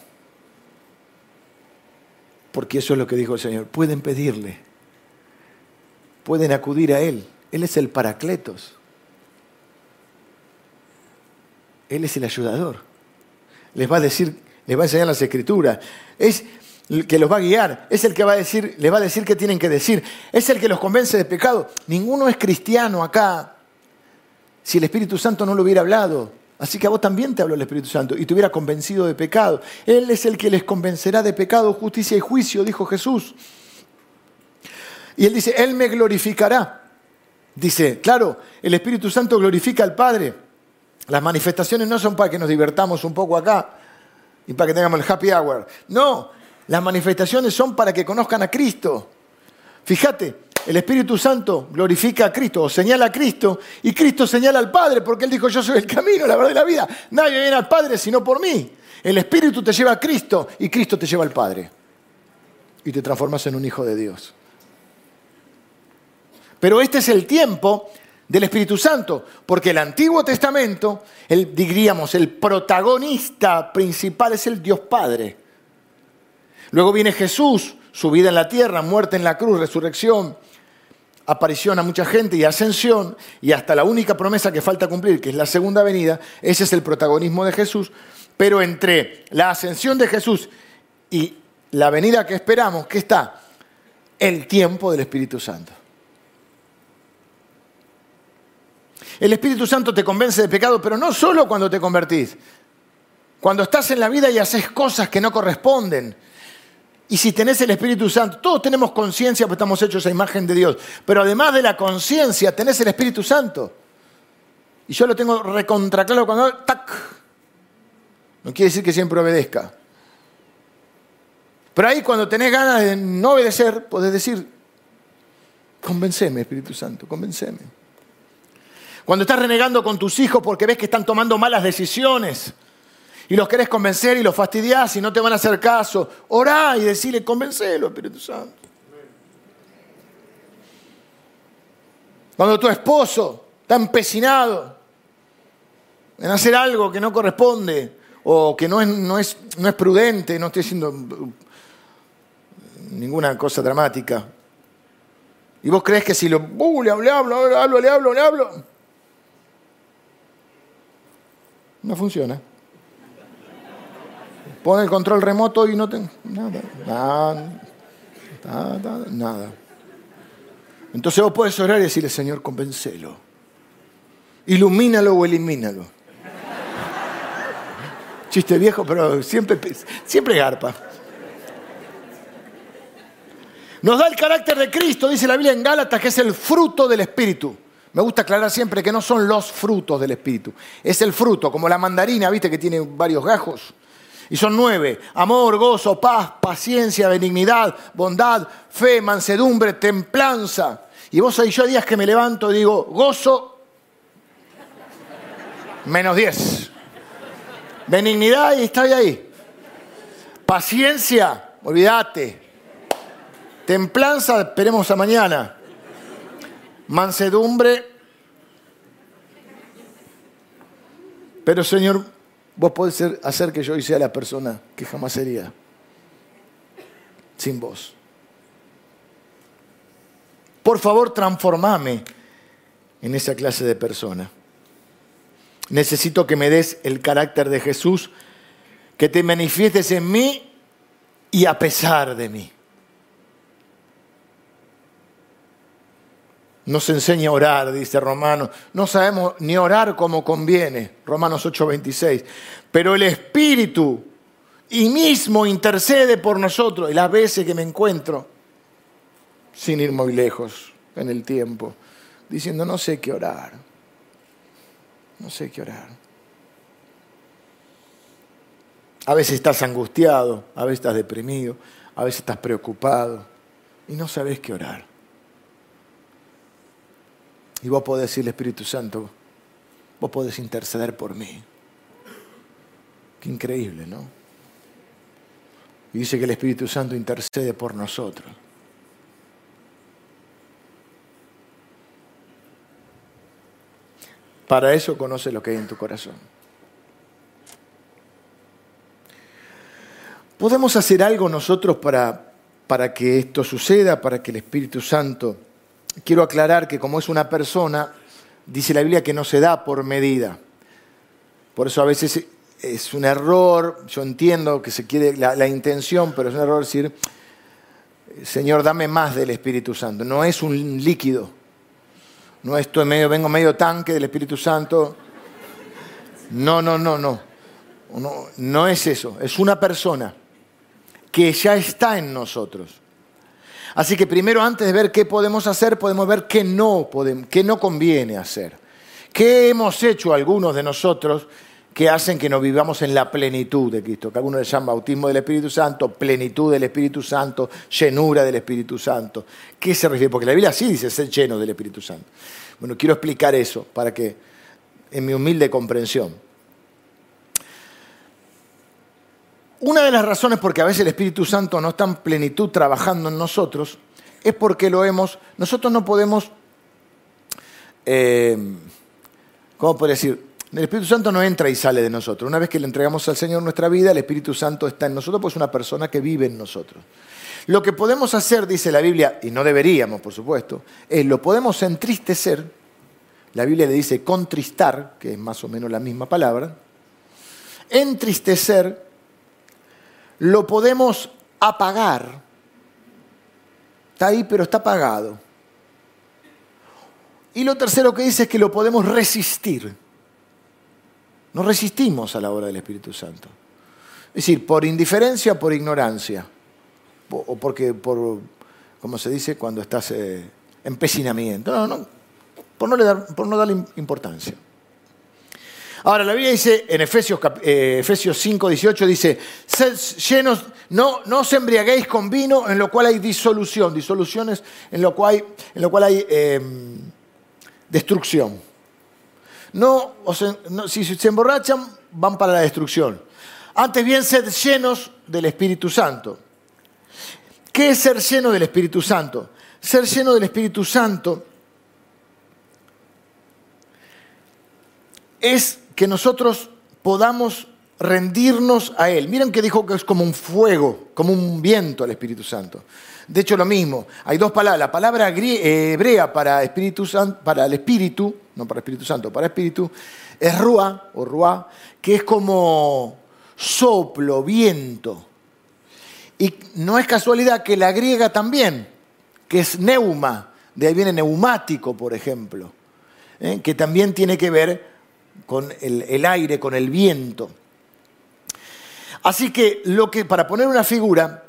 Porque eso es lo que dijo el Señor. Pueden pedirle. Pueden acudir a Él. Él es el paracletos. Él es el ayudador. Les va a decir, les va a enseñar las escrituras. Es, que los va a guiar, es el que va a decir, les va a decir qué tienen que decir, es el que los convence de pecado. Ninguno es cristiano acá si el Espíritu Santo no lo hubiera hablado. Así que a vos también te habló el Espíritu Santo y te hubiera convencido de pecado. Él es el que les convencerá de pecado, justicia y juicio, dijo Jesús. Y él dice, Él me glorificará. Dice, claro, el Espíritu Santo glorifica al Padre. Las manifestaciones no son para que nos divertamos un poco acá y para que tengamos el happy hour. No, las manifestaciones son para que conozcan a Cristo. Fíjate, el Espíritu Santo glorifica a Cristo o señala a Cristo y Cristo señala al Padre porque Él dijo yo soy el camino, la verdad y la vida. Nadie viene al Padre sino por mí. El Espíritu te lleva a Cristo y Cristo te lleva al Padre. Y te transformas en un hijo de Dios. Pero este es el tiempo del Espíritu Santo, porque el Antiguo Testamento, el, diríamos, el protagonista principal es el Dios Padre. Luego viene Jesús, su vida en la tierra, muerte en la cruz, resurrección, aparición a mucha gente y ascensión, y hasta la única promesa que falta cumplir, que es la segunda venida, ese es el protagonismo de Jesús, pero entre la ascensión de Jesús y la venida que esperamos, ¿qué está? El tiempo del Espíritu Santo. El Espíritu Santo te convence de pecado, pero no solo cuando te convertís, cuando estás en la vida y haces cosas que no corresponden, y si tenés el Espíritu Santo, todos tenemos conciencia porque estamos hechos a imagen de Dios, pero además de la conciencia tenés el Espíritu Santo. Y yo lo tengo recontraclaro cuando ¡tac! No quiere decir que siempre obedezca. Pero ahí cuando tenés ganas de no obedecer, podés decir, convenceme, Espíritu Santo, convenceme. Cuando estás renegando con tus hijos porque ves que están tomando malas decisiones, y los querés convencer y los fastidiás y no te van a hacer caso. Orá y decirle, convencelo, Espíritu Santo. Cuando tu esposo está empecinado en hacer algo que no corresponde o que no es, no es, no es prudente, no estoy haciendo ninguna cosa dramática, y vos crees que si lo, uh, le hablo, hablo, le hablo, le hablo, le hablo, no funciona. Pone el control remoto y no tengo nada, nada, nada, Entonces vos puedes orar y decirle, Señor, convencelo. Ilumínalo o elimínalo. Chiste viejo, pero siempre, siempre garpa. Nos da el carácter de Cristo, dice la Biblia en Gálatas, que es el fruto del Espíritu. Me gusta aclarar siempre que no son los frutos del Espíritu. Es el fruto, como la mandarina, viste que tiene varios gajos. Y son nueve. Amor, gozo, paz, paciencia, benignidad, bondad, fe, mansedumbre, templanza. Y vos ahí yo días que me levanto y digo, gozo, menos diez. Benignidad y está ahí. Paciencia, olvídate. Templanza, esperemos a mañana. Mansedumbre. Pero Señor, vos podés hacer que yo sea la persona que jamás sería sin vos. Por favor, transformame en esa clase de persona. Necesito que me des el carácter de Jesús, que te manifiestes en mí y a pesar de mí. Nos enseña a orar, dice Romanos. No sabemos ni orar como conviene, Romanos 8:26. Pero el Espíritu y mismo intercede por nosotros. Y las veces que me encuentro, sin ir muy lejos en el tiempo, diciendo, no sé qué orar no sé qué orar. A veces estás angustiado, a veces estás deprimido, a veces estás preocupado y no sabes qué orar. Y vos podés decirle, Espíritu Santo, vos podés interceder por mí. Qué increíble, ¿no? Y dice que el Espíritu Santo intercede por nosotros. Para eso conoce lo que hay en tu corazón. ¿Podemos hacer algo nosotros para, para que esto suceda, para que el Espíritu Santo... Quiero aclarar que como es una persona, dice la Biblia que no se da por medida. Por eso a veces es un error, yo entiendo que se quiere la, intención, pero es un error decir, Señor, dame más del Espíritu Santo. No es un líquido, no estoy medio, vengo medio tanque del Espíritu Santo. No, no, no. No, no es eso. Es una persona que ya está en nosotros. Así que primero, antes de ver qué podemos hacer, podemos ver qué no, podemos, qué no conviene hacer. ¿Qué hemos hecho algunos de nosotros que hacen que nos vivamos en la plenitud de Cristo? Que algunos le llaman bautismo del Espíritu Santo, plenitud del Espíritu Santo, llenura del Espíritu Santo. ¿Qué se refiere? Porque la Biblia sí dice ser lleno del Espíritu Santo. Bueno, quiero explicar eso para que, en mi humilde comprensión. Una de las razones por que a veces el Espíritu Santo no está en plenitud trabajando en nosotros es porque lo hemos, nosotros no podemos, eh, ¿cómo puedo decir? El Espíritu Santo no entra y sale de nosotros. Una vez que le entregamos al Señor nuestra vida, el Espíritu Santo está en nosotros, pues es una persona que vive en nosotros. Lo que podemos hacer, dice la Biblia, y no deberíamos, por supuesto, es lo podemos entristecer. La Biblia le dice contristar, que es más o menos la misma palabra. Entristecer lo podemos apagar. Está ahí, pero está apagado. Y lo tercero que dice es que lo podemos resistir. Nos resistimos a la obra del Espíritu Santo. Es decir, por indiferencia por ignorancia o porque, por, como se dice, cuando estás eh, empecinamiento. No, no, por no, dar, por no darle importancia. Ahora, la Biblia dice en Efesios, eh, Efesios 5, 18, dice, llenos, no, no os embriaguéis con vino en lo cual hay disolución, disoluciones en lo cual, en lo cual hay em, destrucción. No, no, si se emborrachan, van para la destrucción. Antes bien, sed llenos del Espíritu Santo. ¿Qué es ser lleno del Espíritu Santo? Ser lleno del Espíritu Santo es que nosotros podamos rendirnos a Él. Miren que dijo que es como un fuego, como un viento al Espíritu Santo. De hecho, lo mismo. Hay dos palabras. La palabra hebrea para, Espíritu Santo, para el Espíritu, no para Espíritu Santo, para Espíritu, es ruá o ruá, que es como soplo, viento. Y no es casualidad que la griega también, que es neuma, de ahí viene neumático, por ejemplo, ¿eh? que también tiene que ver con el, el, aire, con el viento. Así que lo que, para poner una figura,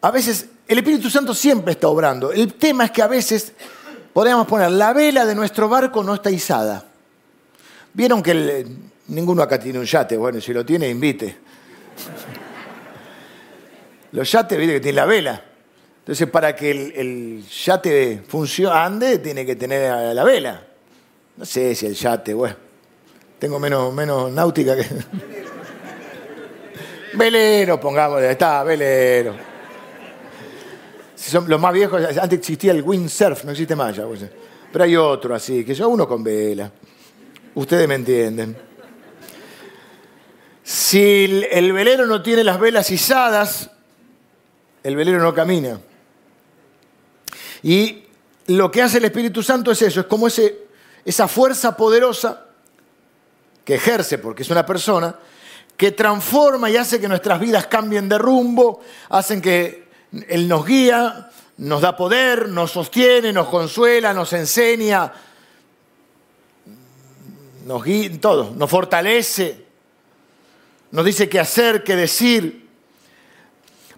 a veces el Espíritu Santo siempre está obrando. El tema es que a veces podríamos poner, la vela de nuestro barco no está izada. Vieron que ninguno acá tiene un yate, bueno, si lo tiene, invite. Los yates, viste que tienen la vela. Entonces, para que el, yate funcione, ande, tiene que tener la vela. No sé si el yate, bueno, tengo menos, menos náutica que... velero, pongamos, está, velero. son los más viejos, antes existía el windsurf, no existe más ya. Pues. Pero hay otro así, que yo uno con vela. Ustedes me entienden. Si el velero no tiene las velas izadas, el velero no camina. Y lo que hace el Espíritu Santo es eso, es como ese, esa fuerza poderosa que ejerce, porque es una persona, que transforma y hace que nuestras vidas cambien de rumbo, hacen que Él nos guía, nos da poder, nos sostiene, nos consuela, nos enseña, nos guía, todo, nos fortalece, nos dice qué hacer, qué decir.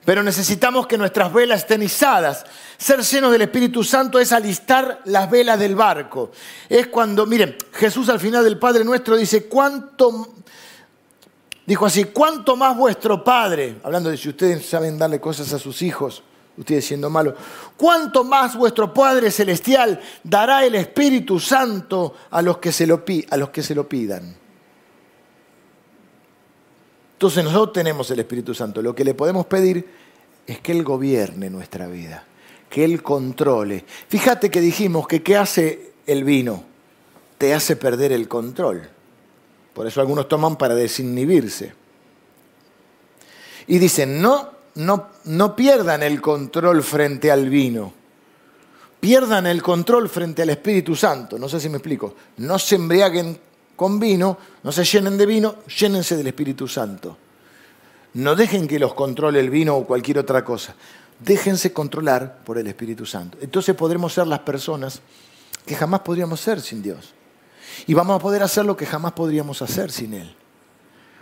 Pero necesitamos que nuestras velas estén izadas. Ser llenos del Espíritu Santo es alistar las velas del barco. Es cuando, miren, Jesús al final del Padre nuestro dice, ¿cuánto, dijo así, cuánto más vuestro Padre, hablando de si ustedes saben darle cosas a sus hijos, ustedes siendo malos, cuánto más vuestro Padre Celestial dará el Espíritu Santo a los que se lo, a los que se lo pidan. Entonces nosotros tenemos el Espíritu Santo. Lo que le podemos pedir es que Él gobierne nuestra vida, que Él controle. Fíjate que dijimos que ¿qué hace el vino? Te hace perder el control. Por eso algunos toman para desinhibirse. Y dicen, no, no, no pierdan el control frente al vino. Pierdan el control frente al Espíritu Santo. No sé si me explico. No se embriaguen con vino, no se llenen de vino, llénense del Espíritu Santo. No dejen que los controle el vino o cualquier otra cosa. Déjense controlar por el Espíritu Santo. Entonces podremos ser las personas que jamás podríamos ser sin Dios. Y vamos a poder hacer lo que jamás podríamos hacer sin Él.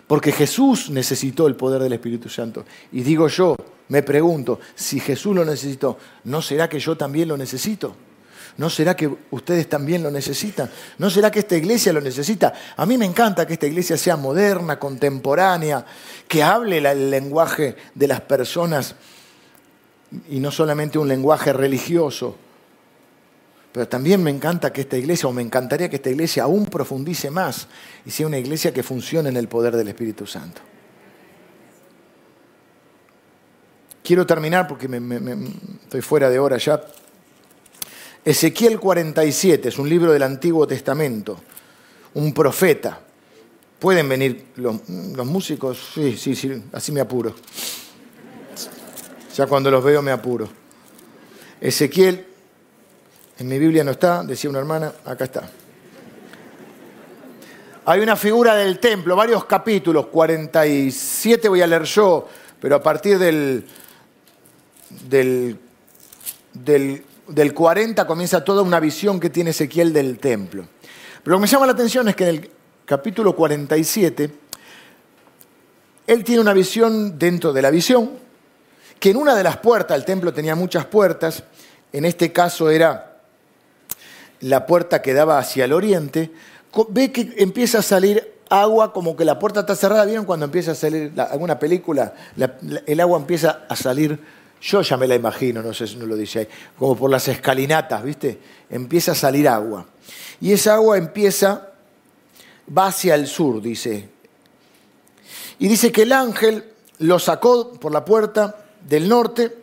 Porque Jesús necesitó el poder del Espíritu Santo. Y digo yo, me pregunto, si Jesús lo necesitó, ¿no será que yo también lo necesito? ¿No será que ustedes también lo necesitan? ¿No será que esta iglesia lo necesita? A mí me encanta que esta iglesia sea moderna, contemporánea, que hable el lenguaje de las personas y no solamente un lenguaje religioso. Pero también me encanta que esta iglesia, o me encantaría que esta iglesia aún profundice más y sea una iglesia que funcione en el poder del Espíritu Santo. Quiero terminar porque estoy fuera de hora ya. Ezequiel 47 es un libro del Antiguo Testamento, un profeta. ¿Pueden venir los, músicos? Sí, sí, sí, así me apuro. Ya cuando los veo me apuro. Ezequiel, en mi Biblia no está, decía una hermana, acá está. Hay una figura del templo, varios capítulos, 47 voy a leer yo, pero a partir del, del, del del 40 comienza toda una visión que tiene Ezequiel del templo. Pero lo que me llama la atención es que en el capítulo 47, él tiene una visión dentro de la visión, que en una de las puertas, el templo tenía muchas puertas, en este caso era la puerta que daba hacia el oriente, ve que empieza a salir agua, como que la puerta está cerrada, ¿vieron cuando empieza a salir alguna película? el agua empieza a salir yo ya me la imagino, no sé si no lo dice ahí, como por las escalinatas, ¿viste? Empieza a salir agua. Y esa agua empieza, va hacia el sur, dice. Y dice que el ángel lo sacó por la puerta del norte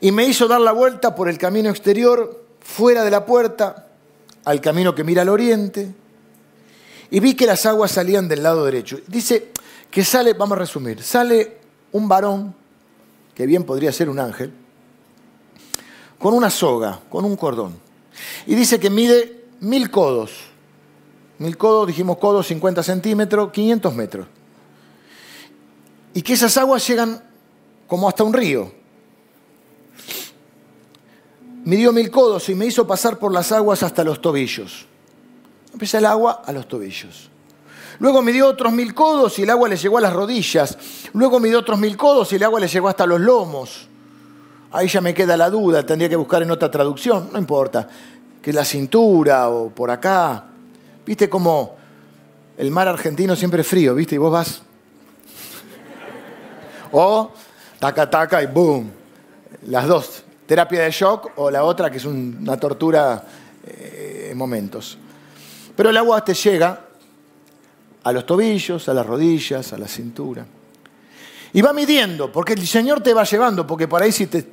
y me hizo dar la vuelta por el camino exterior, fuera de la puerta, al camino que mira al oriente, y vi que las aguas salían del lado derecho. Dice que sale, vamos a resumir, sale un varón que bien podría ser un ángel, con una soga, con un cordón. Y dice que mide mil codos. Mil codos, dijimos codos, 50 centímetros, 500 metros. Y que esas aguas llegan como hasta un río. Midió mil codos y me hizo pasar por las aguas hasta los tobillos. Empieza el agua a los tobillos. Luego midió otros mil codos y el agua le llegó a las rodillas. Luego midió otros mil codos y el agua le llegó hasta los lomos. ahí ya me queda la duda, tendría que buscar en otra traducción, no importa, que la cintura o por acá. ¿Viste cómo el mar argentino siempre es frío, viste? Y vos vas. O taca, taca y boom. Las dos. Terapia de shock o la otra que es una tortura eh, en momentos. Pero el agua te llega a los tobillos, a las rodillas, a la cintura. Y va midiendo, porque el Señor te va llevando, porque por ahí si te...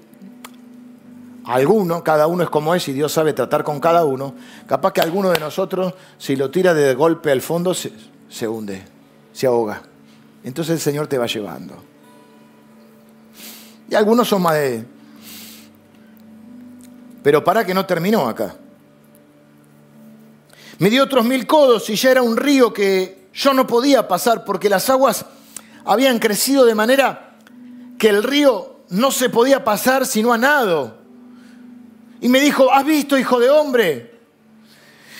Alguno, cada uno es como es y Dios sabe tratar con cada uno, capaz que alguno de nosotros, si lo tira de golpe al fondo, se, se hunde, se ahoga. Entonces el Señor te va llevando. Y algunos son más de... Pero para que no terminó acá. Me dio otros mil codos y ya era un río que yo no podía pasar porque las aguas habían crecido de manera que el río no se podía pasar sino a nado. Y me dijo, ¿has visto, hijo de hombre?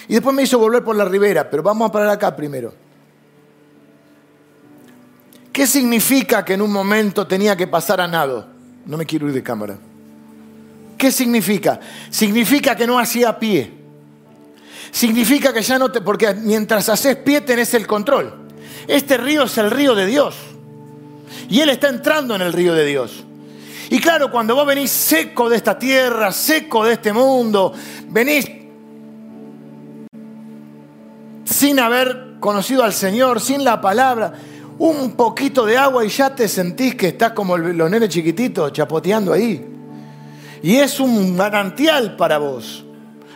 Y después me hizo volver por la ribera, pero vamos a parar acá primero. ¿Qué significa que en un momento tenía que pasar a nado? No me quiero ir de cámara. ¿Qué significa? Significa que no hacía pie. Significa que ya no te... Porque mientras haces pie tenés el control. Este río es el río de Dios. Y Él está entrando en el río de Dios. Y claro, cuando vos venís seco de esta tierra, seco de este mundo, venís sin haber conocido al Señor, sin la palabra, un poquito de agua y ya te sentís que estás como los nenes chiquititos chapoteando ahí. Y es un manantial para vos,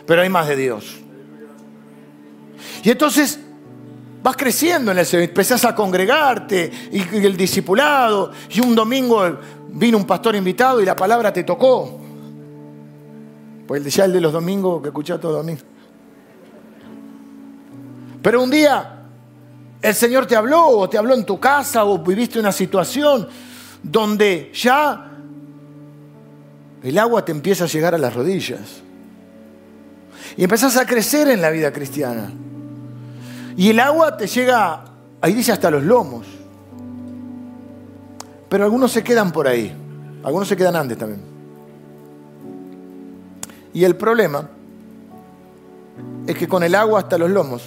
pero hay más de Dios. Y entonces vas creciendo en el Señor, empezás a congregarte y, el discipulado, y un domingo vino un pastor invitado y la palabra te tocó. Pues ya el de los domingos que escuché todo domingo. Pero un día el Señor te habló o te habló en tu casa o viviste una situación donde ya el agua te empieza a llegar a las rodillas. Y empezás a crecer en la vida cristiana. Y el agua te llega, ahí dice hasta los lomos. Pero algunos se quedan por ahí. Algunos se quedan antes también. Y el problema es que con el agua hasta los lomos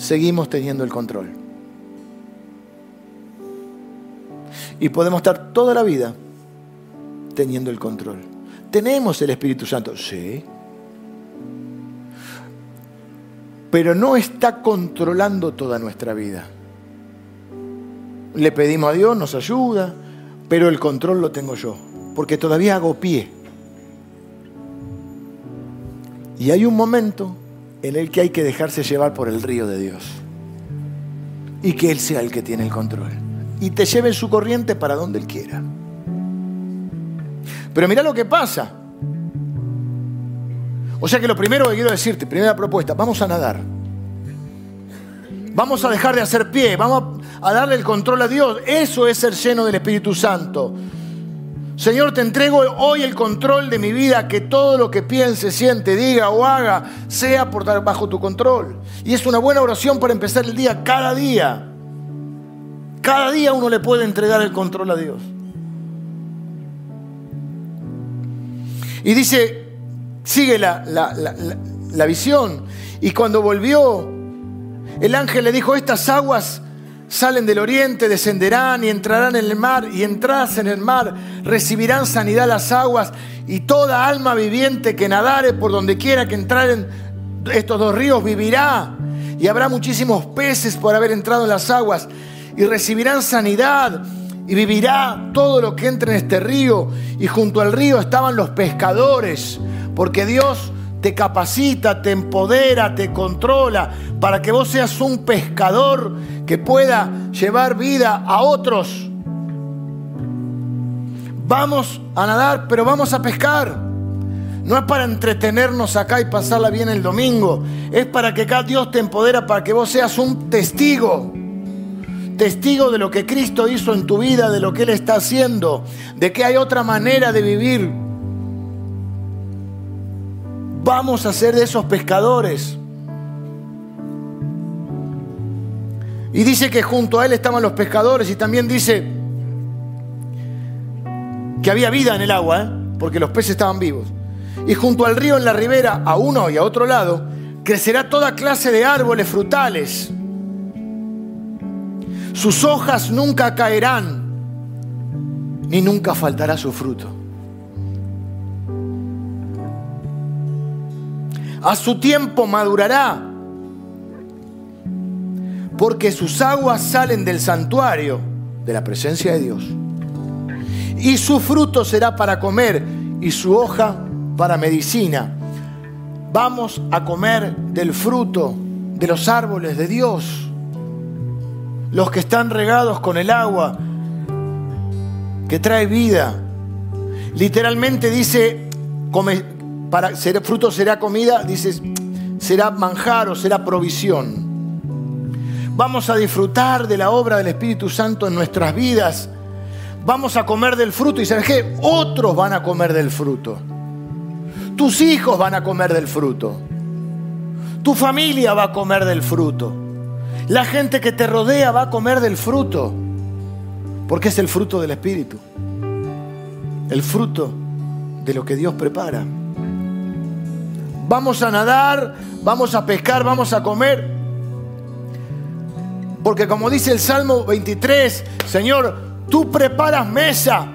seguimos teniendo el control. Y podemos estar toda la vida teniendo el control. ¿Tenemos el Espíritu Santo? Sí pero no está controlando toda nuestra vida. Le pedimos a Dios, nos ayuda, pero el control lo tengo yo, porque todavía hago pie. Y hay un momento en el que hay que dejarse llevar por el río de Dios y que Él sea el que tiene el control y te lleve en su corriente para donde Él quiera. Pero mira lo que pasa. O sea que lo primero que quiero decirte, primera propuesta, vamos a nadar. Vamos a dejar de hacer pie, vamos a darle el control a Dios. Eso es ser lleno del Espíritu Santo. Señor, te entrego hoy el control de mi vida, que todo lo que piense, siente, diga o haga sea por dar bajo tu control. Y es una buena oración para empezar el día cada día. Cada día uno le puede entregar el control a Dios. Y dice, Sigue la, la, visión. Y cuando volvió, el ángel le dijo, estas aguas salen del oriente, descenderán y entrarán en el mar, y entradas en el mar, recibirán sanidad las aguas, y toda alma viviente que nadare por donde quiera que entraren estos dos ríos vivirá, y habrá muchísimos peces por haber entrado en las aguas, y recibirán sanidad, y vivirá todo lo que entre en este río, y junto al río estaban los pescadores, porque Dios te capacita, te empodera, te controla para que vos seas un pescador que pueda llevar vida a otros. Vamos a nadar, pero vamos a pescar. No es para entretenernos acá y pasarla bien el domingo. Es para que acá Dios te empodera para que vos seas un testigo. Testigo de lo que Cristo hizo en tu vida, de lo que Él está haciendo, de que hay otra manera de vivir Vamos a ser de esos pescadores. Y dice que junto a él estaban los pescadores y también dice que había vida en el agua. ¿eh? porque los peces estaban vivos. Y junto al río en la ribera, a uno y a otro lado, crecerá toda clase de árboles frutales. Sus hojas nunca caerán, ni nunca faltará su fruto. A su tiempo madurará, porque sus aguas salen del santuario, de la presencia de Dios. Y su fruto será para comer y su hoja para medicina. Vamos a comer del fruto de los árboles de Dios, los que están regados con el agua que trae vida. Literalmente dice, come, para, ser, fruto será comida, dice, será manjar o será provisión. Vamos a disfrutar de la obra del Espíritu Santo en nuestras vidas. Vamos a comer del fruto y ¿sabes qué? Otros van a comer del fruto. Tus hijos van a comer del fruto. Tu familia va a comer del fruto. La gente que te rodea va a comer del fruto. Porque es el fruto del Espíritu. El fruto de lo que Dios prepara. Vamos a nadar, vamos a pescar, vamos a comer. Porque como dice el Salmo 23, Señor, tú preparas mesa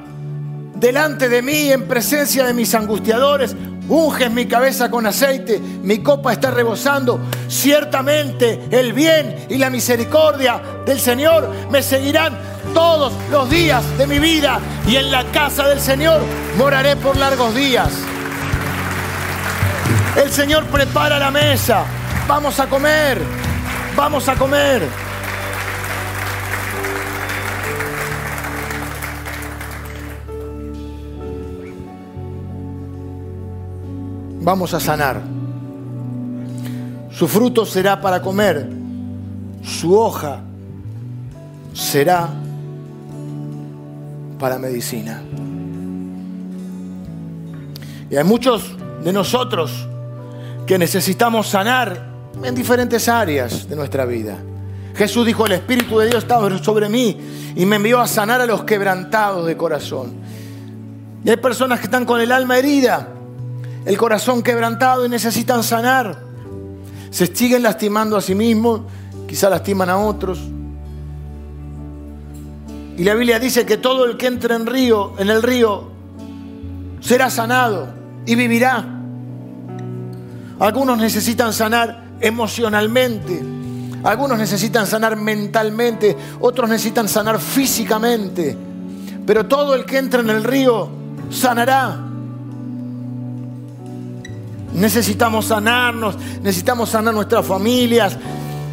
delante de mí en presencia de mis angustiadores. Unges mi cabeza con aceite, mi copa está rebosando. Ciertamente el bien y la misericordia del Señor me seguirán todos los días de mi vida y en la casa del Señor moraré por largos días. El Señor prepara la mesa. Vamos a comer. Vamos a comer. Vamos a sanar. Su fruto será para comer. Su hoja será para medicina. Y hay muchos de nosotros que necesitamos sanar en diferentes áreas de nuestra vida. Jesús dijo, el Espíritu de Dios estaba sobre mí y me envió a sanar a los quebrantados de corazón. Y hay personas que están con el alma herida, el corazón quebrantado y necesitan sanar. Se siguen lastimando a sí mismos, quizá lastiman a otros. Y la Biblia dice que todo el que entre en en el río, será sanado y vivirá. Algunos necesitan sanar emocionalmente, algunos necesitan sanar mentalmente, otros necesitan sanar físicamente. Pero todo el que entra en el río sanará. Necesitamos sanarnos, necesitamos sanar nuestras familias,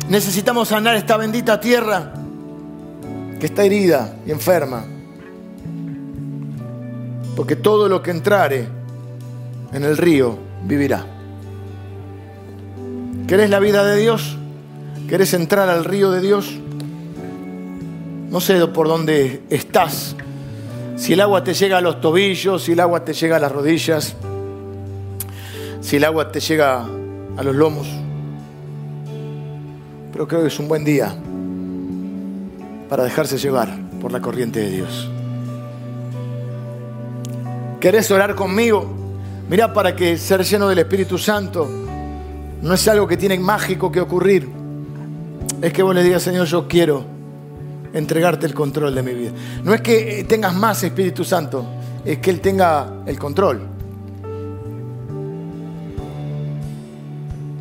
necesitamos sanar esta bendita tierra que está herida y enferma. Porque todo lo que entrare en el río vivirá. ¿Querés la vida de Dios? ¿Querés entrar al río de Dios? No sé por dónde estás. Si el agua te llega a los tobillos, si el agua te llega a las rodillas, si el agua te llega a los lomos. Pero creo que es un buen día para dejarse llevar por la corriente de Dios. ¿Querés orar conmigo? Mira, para que ser lleno del Espíritu Santo no es algo que tiene mágico que ocurrir. Es que vos le digas, Señor, yo quiero entregarte el control de mi vida. No es que tengas más Espíritu Santo, es que Él tenga el control.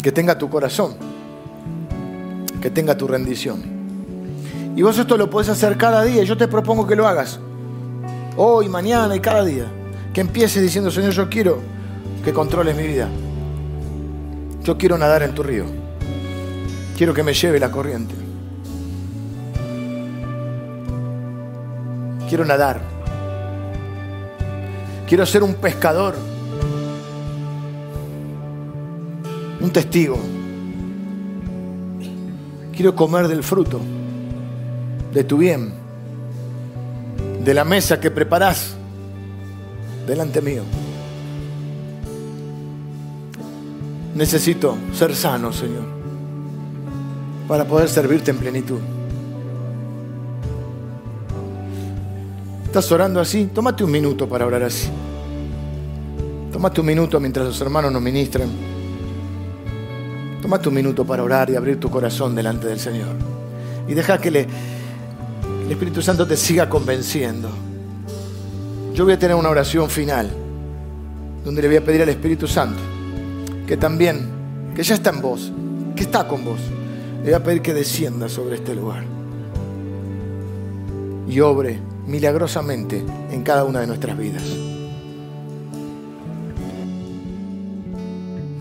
Que tenga tu corazón. Que tenga tu rendición. Y vos esto lo podés hacer cada día. Yo te propongo que lo hagas. Hoy, mañana y cada día. Que empieces diciendo, Señor, yo quiero que controles mi vida. Yo quiero nadar en tu río. Quiero que me lleve la corriente. Quiero nadar. Quiero ser un pescador. Un testigo. Quiero comer del fruto de tu bien, de la mesa que preparás delante mío. Necesito ser sano, Señor, para poder servirte en plenitud. ¿Estás orando así? Tómate un minuto para orar así. Tomate un minuto mientras los hermanos nos ministran. Tomate un minuto para orar y abrir tu corazón delante del Señor. Y deja que el Espíritu Santo te siga convenciendo. Yo voy a tener una oración final donde le voy a pedir al Espíritu Santo que también, que ya está en vos, que está con vos, le voy a pedir que descienda sobre este lugar y obre milagrosamente en cada una de nuestras vidas.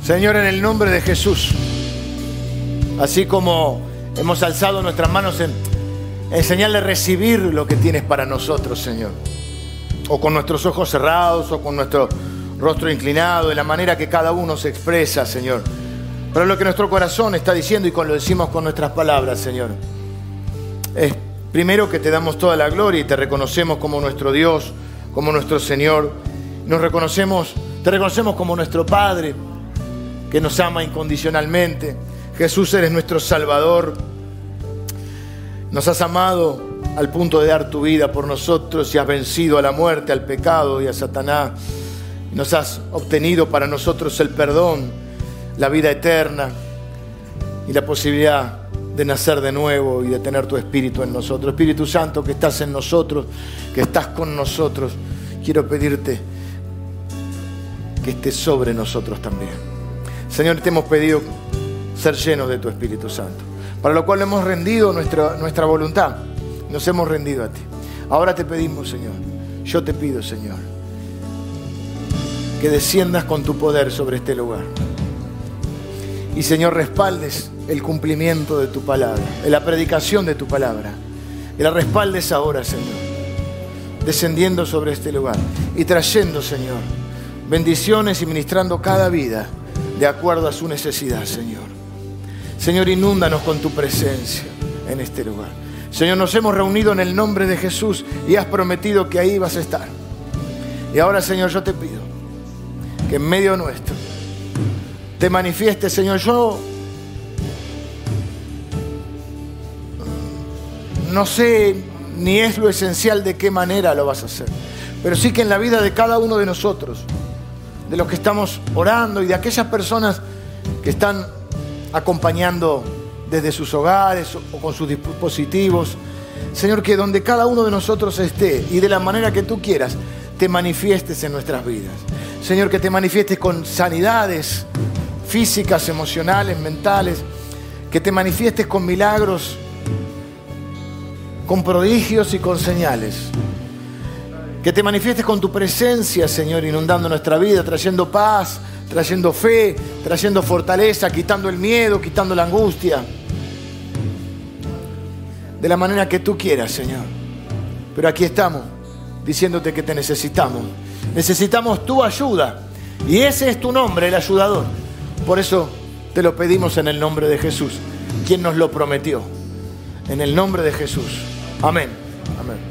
Señor, en el nombre de Jesús, así como hemos alzado nuestras manos en, en señal de recibir lo que tienes para nosotros, Señor, o con nuestros ojos cerrados, o con nuestro rostro inclinado, de la manera que cada uno se expresa, Señor. Pero lo que nuestro corazón está diciendo y lo decimos con nuestras palabras, Señor, es primero que te damos toda la gloria y te reconocemos como nuestro Dios, como nuestro Señor. Nos reconocemos, te reconocemos como nuestro Padre, que nos ama incondicionalmente. Jesús eres nuestro Salvador. Nos has amado al punto de dar tu vida por nosotros y has vencido a la muerte, al pecado y a Satanás. Nos has obtenido para nosotros el perdón, la vida eterna y la posibilidad de nacer de nuevo y de tener tu Espíritu en nosotros. Espíritu Santo, que estás en nosotros, que estás con nosotros, quiero pedirte que estés sobre nosotros también. Señor, te hemos pedido ser llenos de tu Espíritu Santo, para lo cual hemos rendido nuestra, nuestra voluntad, nos hemos rendido a ti. Ahora te pedimos, Señor, yo te pido, Señor, que desciendas con tu poder sobre este lugar. Y Señor, respaldes el cumplimiento de tu palabra, la predicación de tu palabra. Y la respaldes ahora, Señor, descendiendo sobre este lugar y trayendo, Señor, bendiciones y ministrando cada vida de acuerdo a su necesidad, Señor. Señor, inúndanos con tu presencia en este lugar. Señor, nos hemos reunido en el nombre de Jesús y has prometido que ahí vas a estar. Y ahora, Señor, yo te pido que en medio nuestro te manifieste, Señor. Yo no sé ni es lo esencial de qué manera lo vas a hacer, pero sí que en la vida de cada uno de nosotros, de los que estamos orando y de aquellas personas que están acompañando desde sus hogares o con sus dispositivos, Señor, que donde cada uno de nosotros esté y de la manera que tú quieras, te manifiestes en nuestras vidas. Señor, que te manifiestes con sanidades físicas, emocionales, mentales, que te manifiestes con milagros, con prodigios y con señales. Que te manifiestes con tu presencia, Señor, inundando nuestra vida, trayendo paz, trayendo fe, trayendo fortaleza, quitando el miedo, quitando la angustia. De la manera que tú quieras, Señor. Pero aquí estamos, diciéndote que te necesitamos. Necesitamos tu ayuda. Y ese es tu nombre, el ayudador. Por eso te lo pedimos en el nombre de Jesús, quien nos lo prometió. En el nombre de Jesús. Amén. Amén.